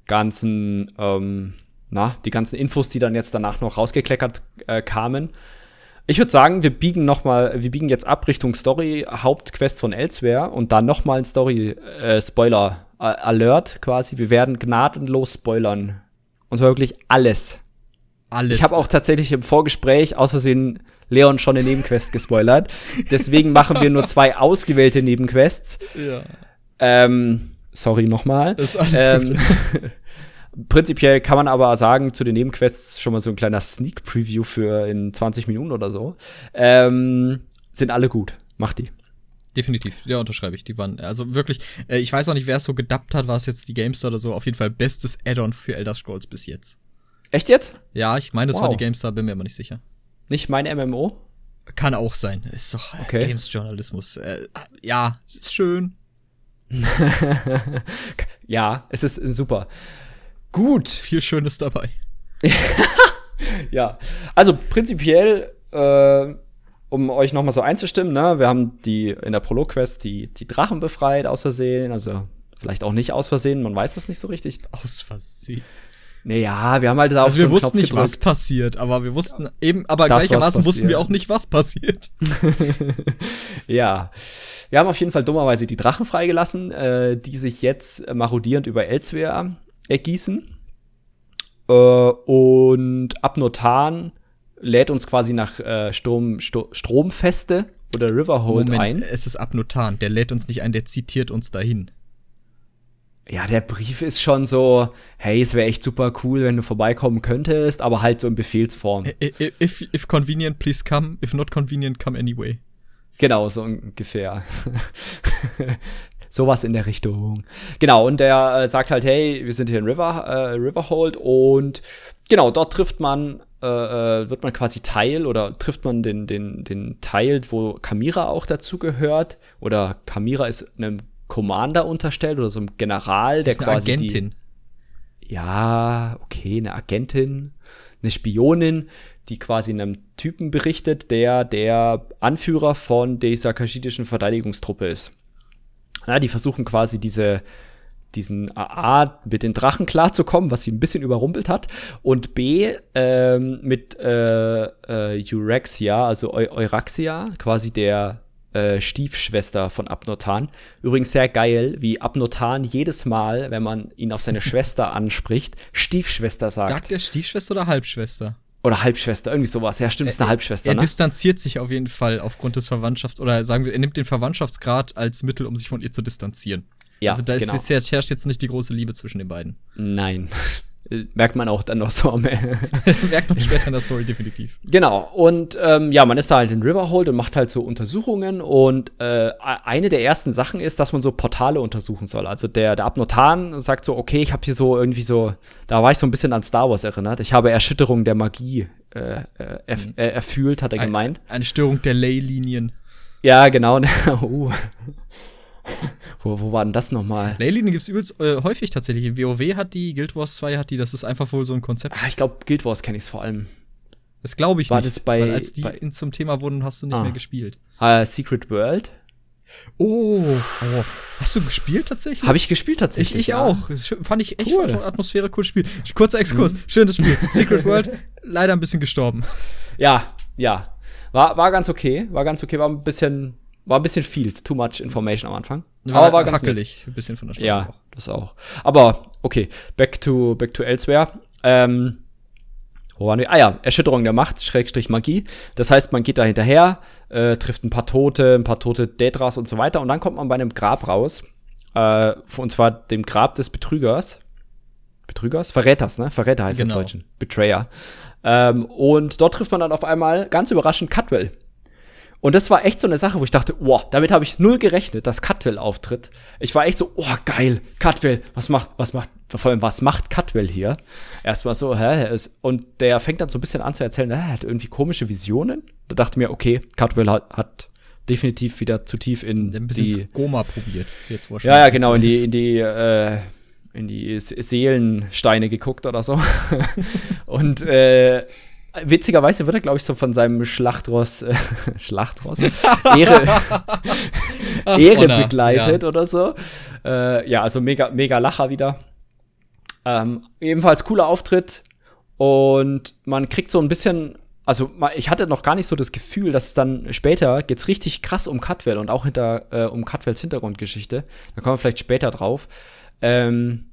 ganzen, ähm, na, die ganzen Infos, die dann jetzt danach noch rausgekleckert äh, kamen. Ich würde sagen, wir biegen noch mal, wir biegen jetzt ab Richtung Story Hauptquest von Elsewhere und dann noch mal ein Story äh, Spoiler äh, Alert quasi. Wir werden gnadenlos spoilern und zwar wirklich alles. Alles. Ich habe auch tatsächlich im Vorgespräch aus Versehen Leon schon eine Nebenquest gespoilert. Deswegen machen wir nur zwei ausgewählte Nebenquests. Ja. Ähm, sorry nochmal. Ist alles ähm, gut. Prinzipiell kann man aber sagen, zu den Nebenquests schon mal so ein kleiner Sneak Preview für in 20 Minuten oder so. Ähm, sind alle gut. Macht die. Definitiv, ja, unterschreibe ich. Die waren, also wirklich, äh, ich weiß auch nicht, wer es so gedappt hat, war es jetzt die GameStar oder so. Auf jeden Fall bestes Add-on für Elder Scrolls bis jetzt. Echt jetzt? Ja, ich meine, das wow. war die GameStar, bin mir aber nicht sicher. Nicht mein MMO? Kann auch sein. Ist doch okay. Games-Journalismus. Äh, ja, ist schön. ja, es ist super. Gut. Viel Schönes dabei. ja, also prinzipiell, äh, um euch nochmal so einzustimmen, ne, wir haben die in der Prolog-Quest die, die Drachen befreit aus Versehen, also vielleicht auch nicht aus Versehen, man weiß das nicht so richtig. Aus Versehen. Naja, wir haben halt da Also wir wussten nicht, gedrückt. was passiert, aber wir wussten eben, aber das, gleichermaßen wussten wir auch nicht, was passiert. ja. Wir haben auf jeden Fall dummerweise die Drachen freigelassen, äh, die sich jetzt marodierend über Elsewhere ergießen. Äh, und Abnotan lädt uns quasi nach äh, Sturm, Sto Stromfeste oder Riverhold Moment, ein. Es ist Abnotan, der lädt uns nicht ein, der zitiert uns dahin ja, der Brief ist schon so, hey, es wäre echt super cool, wenn du vorbeikommen könntest, aber halt so in Befehlsform. If, if convenient, please come. If not convenient, come anyway. Genau, so ungefähr. Sowas in der Richtung. Genau, und der äh, sagt halt, hey, wir sind hier in River, äh, Riverhold und genau, dort trifft man, äh, äh, wird man quasi Teil oder trifft man den, den, den Teil, wo Kamira auch dazu gehört. Oder Kamira ist einem Commander unterstellt oder so einem General, der ist eine quasi. Agentin. Die, ja, okay, eine Agentin, eine Spionin, die quasi einem Typen berichtet, der der Anführer von der sakashidischen Verteidigungstruppe ist. Ja, die versuchen quasi diese diesen A mit den Drachen klarzukommen, was sie ein bisschen überrumpelt hat, und B ähm, mit äh, äh, Eurexia, also Eu Euraxia, quasi der äh, Stiefschwester von Abnotan. Übrigens sehr geil, wie Abnotan jedes Mal, wenn man ihn auf seine Schwester anspricht, Stiefschwester sagt. Sagt er Stiefschwester oder Halbschwester? Oder Halbschwester, irgendwie sowas. Ja, stimmt, ist eine Halbschwester. Er, ne? distanziert sich auf jeden Fall aufgrund des Verwandtschafts, oder sagen wir, er nimmt den Verwandtschaftsgrad als Mittel, um sich von ihr zu distanzieren. Ja, also da genau. ist, herrscht jetzt nicht die große Liebe zwischen den beiden. Nein. Merkt man auch dann noch so am Merkt man später in der Story definitiv. Genau. Und ähm, ja, man ist da halt in Riverhold und macht halt so Untersuchungen. Und äh, eine der ersten Sachen ist, dass man so Portale untersuchen soll. Also der, der Abnotan sagt so, okay, ich habe hier so irgendwie so, da war ich so ein bisschen an Star Wars erinnert. Ich habe Erschütterung der Magie äh, äh, erf mhm. äh, erfühlt, hat er gemeint. Eine Störung der Leylinien. Ja, genau. oh. wo, wo war denn das nochmal? Leylinien gibt es übelst äh, häufig tatsächlich. WoW hat die, Guild Wars 2 hat die, das ist einfach wohl so ein Konzept. Ah, ich glaube, Guild Wars kenne ich vor allem. Das glaube ich war nicht. Das bei, weil als die bei, zum Thema wurden, hast du nicht ah. mehr gespielt. Uh, Secret World? Oh, oh, Hast du gespielt tatsächlich? Habe ich gespielt tatsächlich. Ich, ich ja. auch. Das fand ich echt cool. von Atmosphäre cool Spiel. Kurzer Exkurs. Mhm. Schönes Spiel. Secret World, leider ein bisschen gestorben. Ja, ja. War, war ganz okay. War ganz okay. War ein bisschen war ein bisschen viel, too much information am Anfang. War, aber war ganz hackelig, ein bisschen von der Stadt. Ja, auch. das auch. Aber okay, back to back to Elsewhere. Ähm, wo waren wir? Ah ja, Erschütterung der Macht, Schrägstrich Magie. Das heißt, man geht da hinterher, äh, trifft ein paar Tote, ein paar tote Daedras und so weiter. Und dann kommt man bei einem Grab raus. Äh, und zwar dem Grab des Betrügers. Betrügers? Verräters, ne? Verräter heißt Genau. im Deutschen. Betrayer. Ähm, und dort trifft man dann auf einmal ganz überraschend Cutwell. Und das war echt so eine Sache, wo ich dachte, wow, damit habe ich null gerechnet, dass Cutwell auftritt. Ich war echt so, oh, geil, Cutwell, was macht, was macht, vor allem, was macht Cutwell hier? Erstmal so, hä? ist- Und der fängt dann so ein bisschen an zu erzählen, er hat irgendwie komische Visionen. Da dachte ich mir, okay, Cutwell hat, hat definitiv wieder zu tief in Ein bisschen die, Goma probiert. Jetzt schon ja, ja, genau, in die, in die, äh, in die Se- Seelensteine geguckt oder so. und äh, witzigerweise wird er, glaube ich, so von seinem Schlachtross, äh, Schlachtross, Ehre, Ach, Ehre Honor, begleitet oder so. Äh, ja, also mega, mega Lacher wieder. Ähm, ebenfalls cooler Auftritt und man kriegt so ein bisschen, also ich hatte noch gar nicht so das Gefühl, dass es dann später geht's richtig krass um Cutwell und auch hinter äh, um Cutwells Hintergrundgeschichte. Da kommen wir vielleicht später drauf. Ähm,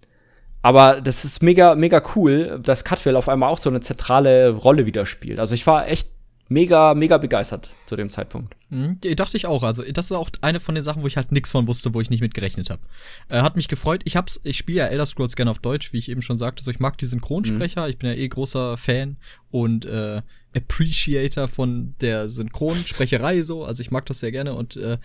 aber das ist mega, mega cool, dass Cutwell auf einmal auch so eine zentrale Rolle wieder spielt. Also ich war echt mega, mega begeistert zu dem Zeitpunkt. Mhm, dachte ich auch. Also, das ist auch eine von den Sachen, wo ich halt nichts von wusste, wo ich nicht mit gerechnet habe. Äh, hat mich gefreut. Ich hab's, ich spiele ja Elder Scrolls gerne auf Deutsch, wie ich eben schon sagte. So, ich mag die Synchronsprecher. Ich bin ja eh großer Fan und äh, Appreciator von der Synchronsprecherei so. Also ich mag das sehr gerne und äh,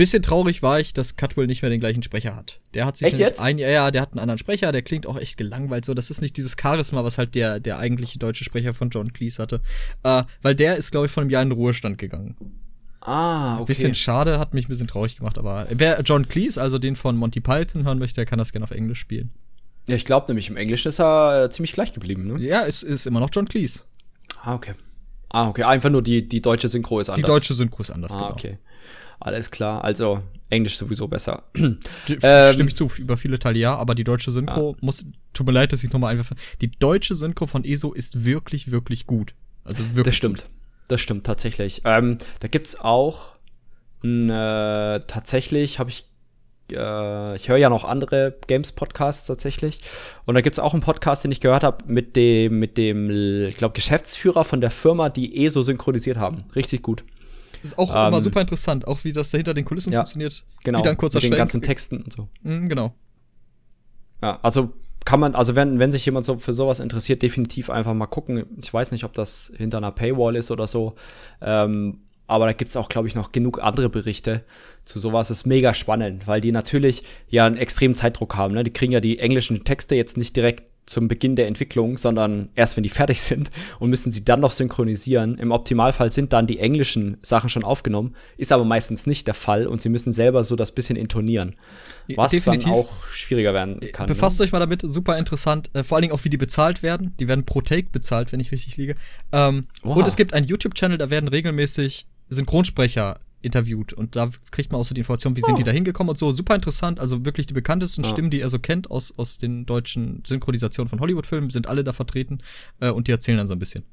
bisschen traurig war ich, dass Cutwell nicht mehr den gleichen Sprecher hat. Der hat sich Echt jetzt? ein, ja, der hat einen anderen Sprecher, der klingt auch echt gelangweilt so. Das ist nicht dieses Charisma, was halt der, der eigentliche deutsche Sprecher von John Cleese hatte. Äh, weil der ist, glaube ich, von einem Jahr in den Ruhestand gegangen. Ah, okay. Bisschen schade, hat mich ein bisschen traurig gemacht, aber wer John Cleese, also den von Monty Python hören möchte, der kann das gerne auf Englisch spielen. Ja, ich glaube nämlich, im Englischen ist er äh, ziemlich gleich geblieben, ne? Ja, es ist immer noch John Cleese. Ah, okay. Ah, okay. Einfach nur die, die deutsche Synchro ist Die anders. deutsche Synchro ist anders, Ah, genau. okay. Alles klar. Also, Englisch sowieso besser. Ähm, Stimme ich zu, über viele Teile ja, aber die deutsche Synchro muss, tut mir leid, dass ich nochmal einfach, die deutsche Synchro von ESO ist wirklich, wirklich gut. Also wirklich. Das stimmt. Das stimmt tatsächlich. Ähm, da gibt's auch äh, tatsächlich habe ich äh, ich höre ja noch andere Games Podcasts tatsächlich und da gibt's auch einen Podcast, den ich gehört habe mit dem mit dem ich glaube Geschäftsführer von der Firma, die ESO synchronisiert haben. Richtig gut. Ist auch Ähm, immer super interessant, auch wie das da hinter den Kulissen ja, funktioniert. Genau. Wieder ein kurzer mit den Schwenk. ganzen Texten und so. Mhm, genau. Ja, also kann man, also wenn, wenn sich jemand so für sowas interessiert, definitiv einfach mal gucken. Ich weiß nicht, ob das hinter einer Paywall ist oder so. Ähm, aber da gibt's auch, glaube ich, noch genug andere Berichte zu sowas. Das ist mega spannend, weil die natürlich ja einen extremen Zeitdruck haben. Ne? Die kriegen ja die englischen Texte jetzt nicht direkt zum Beginn der Entwicklung, sondern erst, wenn die fertig sind und müssen sie dann noch synchronisieren. Im Optimalfall sind dann die englischen Sachen schon aufgenommen, ist aber meistens nicht der Fall und sie müssen selber so das bisschen intonieren, was Definitiv. dann auch schwieriger werden kann. ne? Befasst euch mal damit, super interessant. Äh, vor allen Dingen auch, wie die bezahlt werden. Die werden pro Take bezahlt, wenn ich richtig liege. Ähm, und es gibt einen YouTube-Channel, da werden regelmäßig Synchronsprecher interviewt. Und da kriegt man auch so die Information, wie sind die da hingekommen und so. Super interessant. Also wirklich die bekanntesten Oh. Ja. Stimmen, die er so kennt aus, aus den deutschen Synchronisationen von Hollywood-Filmen, sind alle da vertreten. Äh, und die erzählen dann so ein bisschen.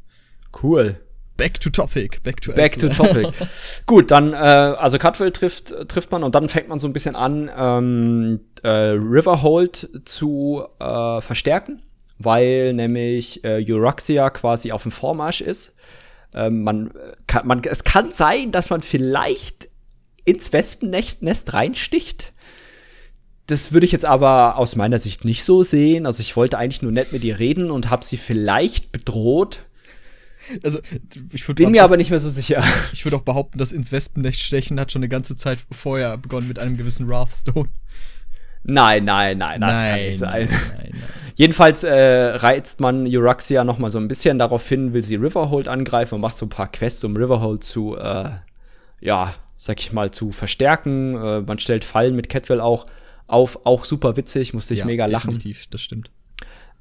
Cool. Back to topic. Back to Back to topic. Gut, dann, äh, also Cutwell trifft, trifft man und dann fängt man so ein bisschen an, ähm, äh, Riverhold zu äh, verstärken, weil nämlich äh, Euruxia quasi auf dem Vormarsch ist. Ähm, man, äh, kann, man, es kann sein, dass man vielleicht ins Wespennest Nest reinsticht. Das würde ich jetzt aber aus meiner Sicht nicht so sehen. Also ich wollte eigentlich nur nett mit ihr reden und habe sie vielleicht bedroht. Also, ich Bin mir aber nicht mehr so sicher. ich würde auch behaupten, das ins Wespennest stechen hat schon eine ganze Zeit vorher begonnen mit einem gewissen Wrathstone. Nein, nein, nein, das kann nicht sein. Nein, nein, nein. Jedenfalls äh, reizt man Euruxia noch mal so ein bisschen darauf hin, will sie Riverhold angreifen und macht so ein paar Quests, um Riverhold zu, äh, ja, sag ich mal, zu verstärken. Äh, man stellt Fallen mit Catwell auch auf, auch super witzig, musste ich Ja, mega lachen. Definitiv, das stimmt.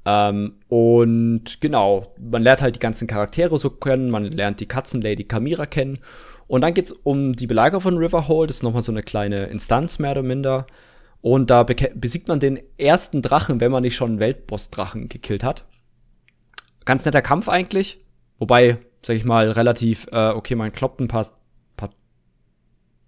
Ähm, und genau, man lernt halt die ganzen Charaktere so kennen, man lernt die Katzenlady Kamira kennen. Und dann geht's um die Belagerung von Riverhold, das ist nochmal so eine kleine Instanz, mehr oder minder. Und da besiegt man den ersten Drachen, wenn man nicht schon einen Weltboss-Drachen gekillt hat. Ganz netter Kampf eigentlich. Wobei, sag ich mal, relativ, äh, okay, man kloppt ein paar, paar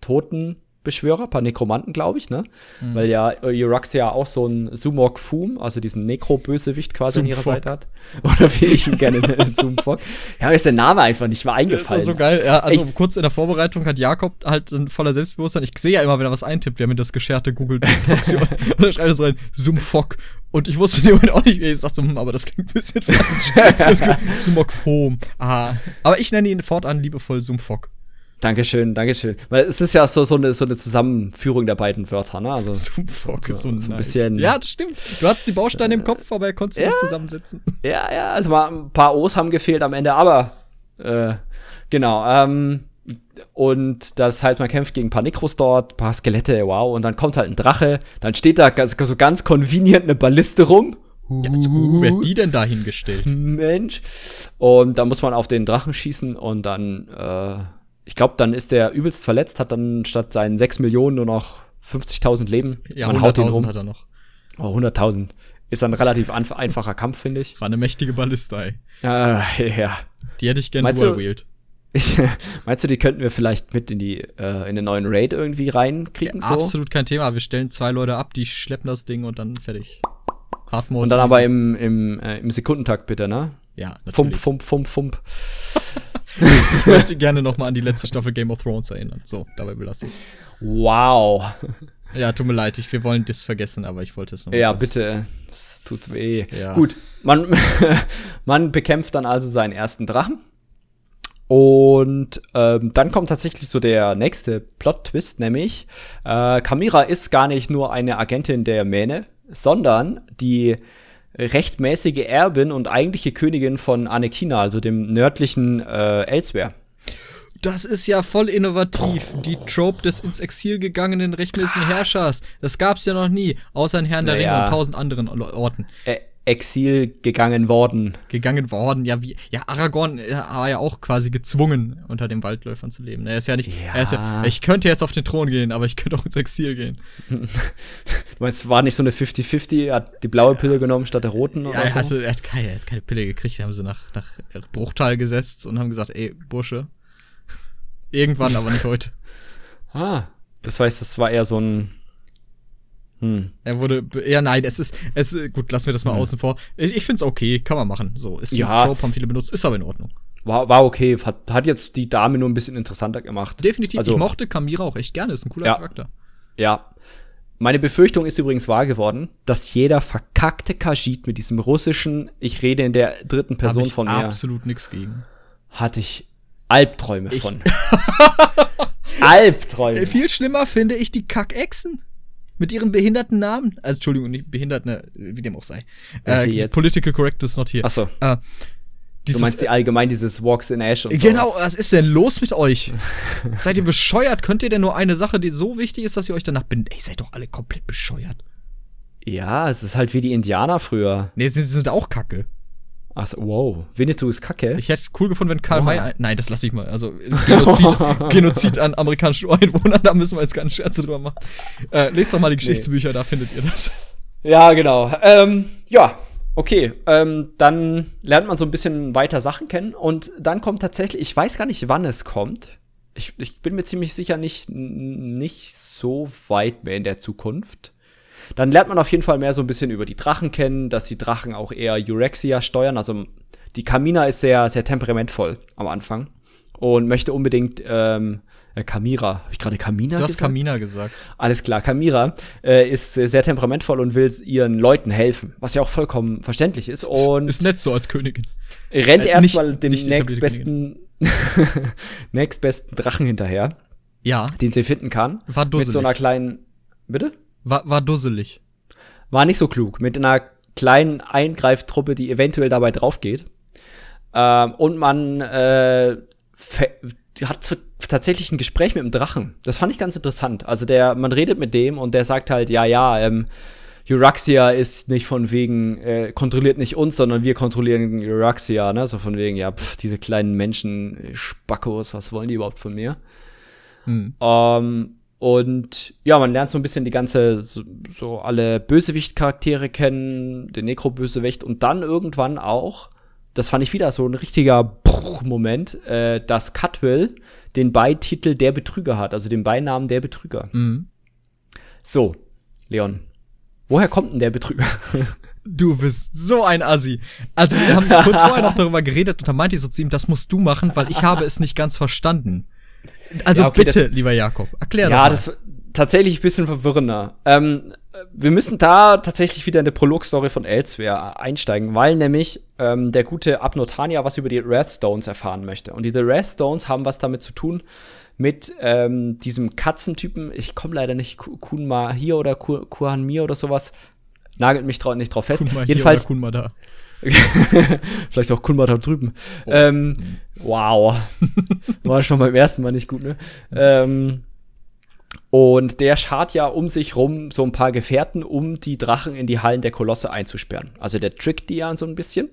Toten Beschwörer, ein paar Nekromanten, glaube ich, ne? Mhm. Weil ja Euryxia auch so ein Sumok Fum, also diesen Nekro-Bösewicht quasi an ihrer Seite hat. Oder wie ich ihn gerne nenne, Sumfok. Ja, ist der Name einfach nicht mal eingefallen. Das ist so geil, ja. Also ich, kurz in der Vorbereitung hat Jakob halt ein voller Selbstbewusstsein. Ich sehe ja immer, wenn er was eintippt, wir haben mir das gescherte Google und dann schreibt er so rein, Sumfok. Und ich wusste in dem Moment auch nicht, ich sag so, hm, aber das klingt ein bisschen falsch. Sumok Foam. Ah. Aber ich nenne ihn fortan liebevoll Sumfok. Dankeschön, Dankeschön. Weil es ist ja so, so, eine, so eine Zusammenführung der beiden Wörter, ne? Also, Super, so, so, so ein bisschen. Ja, das stimmt. Du hattest die Bausteine äh, im Kopf, aber er konnte sie ja, nicht zusammensetzen. Ja, ja, also mal ein paar O's haben gefehlt am Ende, aber äh, genau. Ähm, und das heißt, man kämpft gegen ein paar Nekros dort, ein paar Skelette, wow, und dann kommt halt ein Drache, dann steht da so ganz convenient eine Balliste rum. Ja, wo wird die denn da hingestellt? Mensch. Und da muss man auf den Drachen schießen und dann äh, ich glaube, dann ist der übelst verletzt, hat dann statt seinen 6 Millionen nur noch 50.000 Leben. Ja, 100.000 hat er noch. Oh, 100.000. Ist ein relativ einfacher Kampf, finde ich. War eine mächtige Ballista, ey. Äh, ja. Die hätte ich gerne dual-wheeled. Meinst du, die könnten wir vielleicht mit in die äh, in den neuen Raid irgendwie reinkriegen? Ja, so? Absolut kein Thema. Wir stellen zwei Leute ab, die schleppen das Ding und dann fertig. Hardmode. Und dann aber im, im, äh, im Sekundentakt bitte, ne? Ja, natürlich. Fump, fump, fump, fump. ich möchte gerne noch mal an die letzte Staffel Game of Thrones erinnern. So, dabei belasse ich Wow. Ja, tut mir leid, ich, wir wollen das vergessen, aber ich wollte es noch. Ja, bitte. Es tut weh. Ja. Gut, man, man bekämpft dann also seinen ersten Drachen. Und ähm, dann kommt tatsächlich so der nächste Plot-Twist, nämlich äh, Kamira ist gar nicht nur eine Agentin der Mähne, sondern die rechtmäßige Erbin und eigentliche Königin von Anekina, also dem nördlichen äh, Elsewhere. Das ist ja voll innovativ. Die Trope des ins Exil gegangenen rechtmäßigen Krass. Herrschers. Das gab's ja noch nie, außer in Herrn der naja. Ringe und tausend anderen Orten. Ä Exil gegangen worden. Gegangen worden, ja, wie, ja, Aragorn war ja auch quasi gezwungen, unter den Waldläufern zu leben. Er ist ja nicht, ja. er ist ja, ich könnte jetzt auf den Thron gehen, aber ich könnte auch ins Exil gehen. du meinst, es war nicht so eine 50-50, er hat die blaue Pille genommen statt der roten ja, er, hatte, er, hat keine, er hat keine Pille gekriegt, haben sie nach, nach Bruchteil gesetzt und haben gesagt, ey, Bursche, irgendwann, aber nicht heute. Ah, das heißt, das war eher so ein hm. Er wurde, ja nein, es ist, es gut, lassen wir das mal hm. außen vor. Ich, ich finde es okay, kann man machen. So, ist ja. Trope, haben viele benutzt, ist aber in Ordnung. War, war okay, hat, hat jetzt die Dame nur ein bisschen interessanter gemacht. Definitiv, also, ich mochte Kamira auch echt gerne, ist ein cooler ja, Charakter. Ja. Meine Befürchtung ist übrigens wahr geworden, dass jeder verkackte Kajit mit diesem russischen, ich rede in der dritten Person von mir. absolut nichts gegen. Hatte ich Albträume ich. von. Albträume. Viel schlimmer finde ich die Kackechsen mit ihren behinderten Namen. Also, Entschuldigung, nicht behinderten, ne, wie dem auch sei. Äh, Political Correctness not here. Achso. Äh, du meinst die allgemein dieses Walks in Ash und so. Genau, was ist denn los mit euch? seid ihr bescheuert? Könnt ihr denn nur eine Sache, die so wichtig ist, dass ihr euch danach bindet? Ey, seid doch alle komplett bescheuert. Ja, es ist halt wie die Indianer früher. Nee, sie sind auch kacke. Ach wow. Winnetou ist kacke. Ich hätte es cool gefunden, wenn Karl May. Nein, das lasse ich mal. Also Genozid, Genozid an amerikanischen Einwohnern, da müssen wir jetzt keine Scherze drüber machen. Äh, lest doch mal die Geschichtsbücher, nee. da findet ihr das. Ja, genau. Ähm, ja, okay. Ähm, dann lernt man so ein bisschen weiter Sachen kennen und dann kommt tatsächlich, ich weiß gar nicht, wann es kommt. Ich, ich bin mir ziemlich sicher nicht, nicht so weit mehr in der Zukunft. Dann lernt man auf jeden Fall mehr so ein bisschen über die Drachen kennen, dass die Drachen auch eher Eurexia steuern. Also die Kamina ist sehr, sehr temperamentvoll am Anfang und möchte unbedingt ähm, äh, Kamira, habe ich gerade Kamina du gesagt? Du hast Kamina gesagt. Alles klar, Kamira äh, ist sehr temperamentvoll und will ihren Leuten helfen, was ja auch vollkommen verständlich ist. Und ist nett so als Königin. Rennt äh, erstmal dem nächstbesten, nächstbesten Drachen hinterher. Ja. Den sie finden kann. War dusselig. Mit so einer kleinen. Bitte? War, war dusselig. War nicht so klug. Mit einer kleinen Eingreiftruppe, die eventuell dabei draufgeht. Ähm, und man äh, hat tatsächlich ein Gespräch mit dem Drachen. Das fand ich ganz interessant. Also der, man redet mit dem und der sagt halt, ja, ja, ähm, Euraxia ist nicht von wegen, äh, kontrolliert nicht uns, sondern wir kontrollieren Euraxia, ne? So von wegen, ja, pff, diese kleinen Menschen, Spackos, was wollen die überhaupt von mir? Hm. Ähm, und ja, man lernt so ein bisschen die ganze, so, so alle Bösewicht-Charaktere kennen, den Nekro-Bösewicht und dann irgendwann auch das fand ich wieder so ein richtiger Moment, äh, dass Cutwell den Beititel Der Betrüger hat, also den Beinamen Der Betrüger. Mhm. So, Leon, woher kommt denn der Betrüger? Du bist so ein Assi. Also, wir haben kurz vorher noch darüber geredet und da meinte ich so zu ihm, das musst du machen, weil ich habe es nicht ganz verstanden. Also ja, okay, bitte, das, lieber Jakob, erklär ja, doch mal. Ja, das tatsächlich ein bisschen verwirrender. Ähm, wir müssen da tatsächlich wieder in eine Prolog-Story von Elsewhere einsteigen, weil nämlich ähm, der gute Abnotania was über die Redstones erfahren möchte. Und diese Redstones haben was damit zu tun mit ähm, diesem Katzentypen. Ich komme leider nicht Kunma hier oder Kuhan mir oder sowas. Nagelt mich nicht drauf fest. Kunma Jedenfalls. Hier oder Kunma da. Vielleicht auch Kunma da drüben. Oh. Ähm, wow. War schon beim ersten Mal nicht gut, ne? Ähm, und der schart ja um sich rum so ein paar Gefährten, um die Drachen in die Hallen der Kolosse einzusperren. Also der trickt die ja so ein bisschen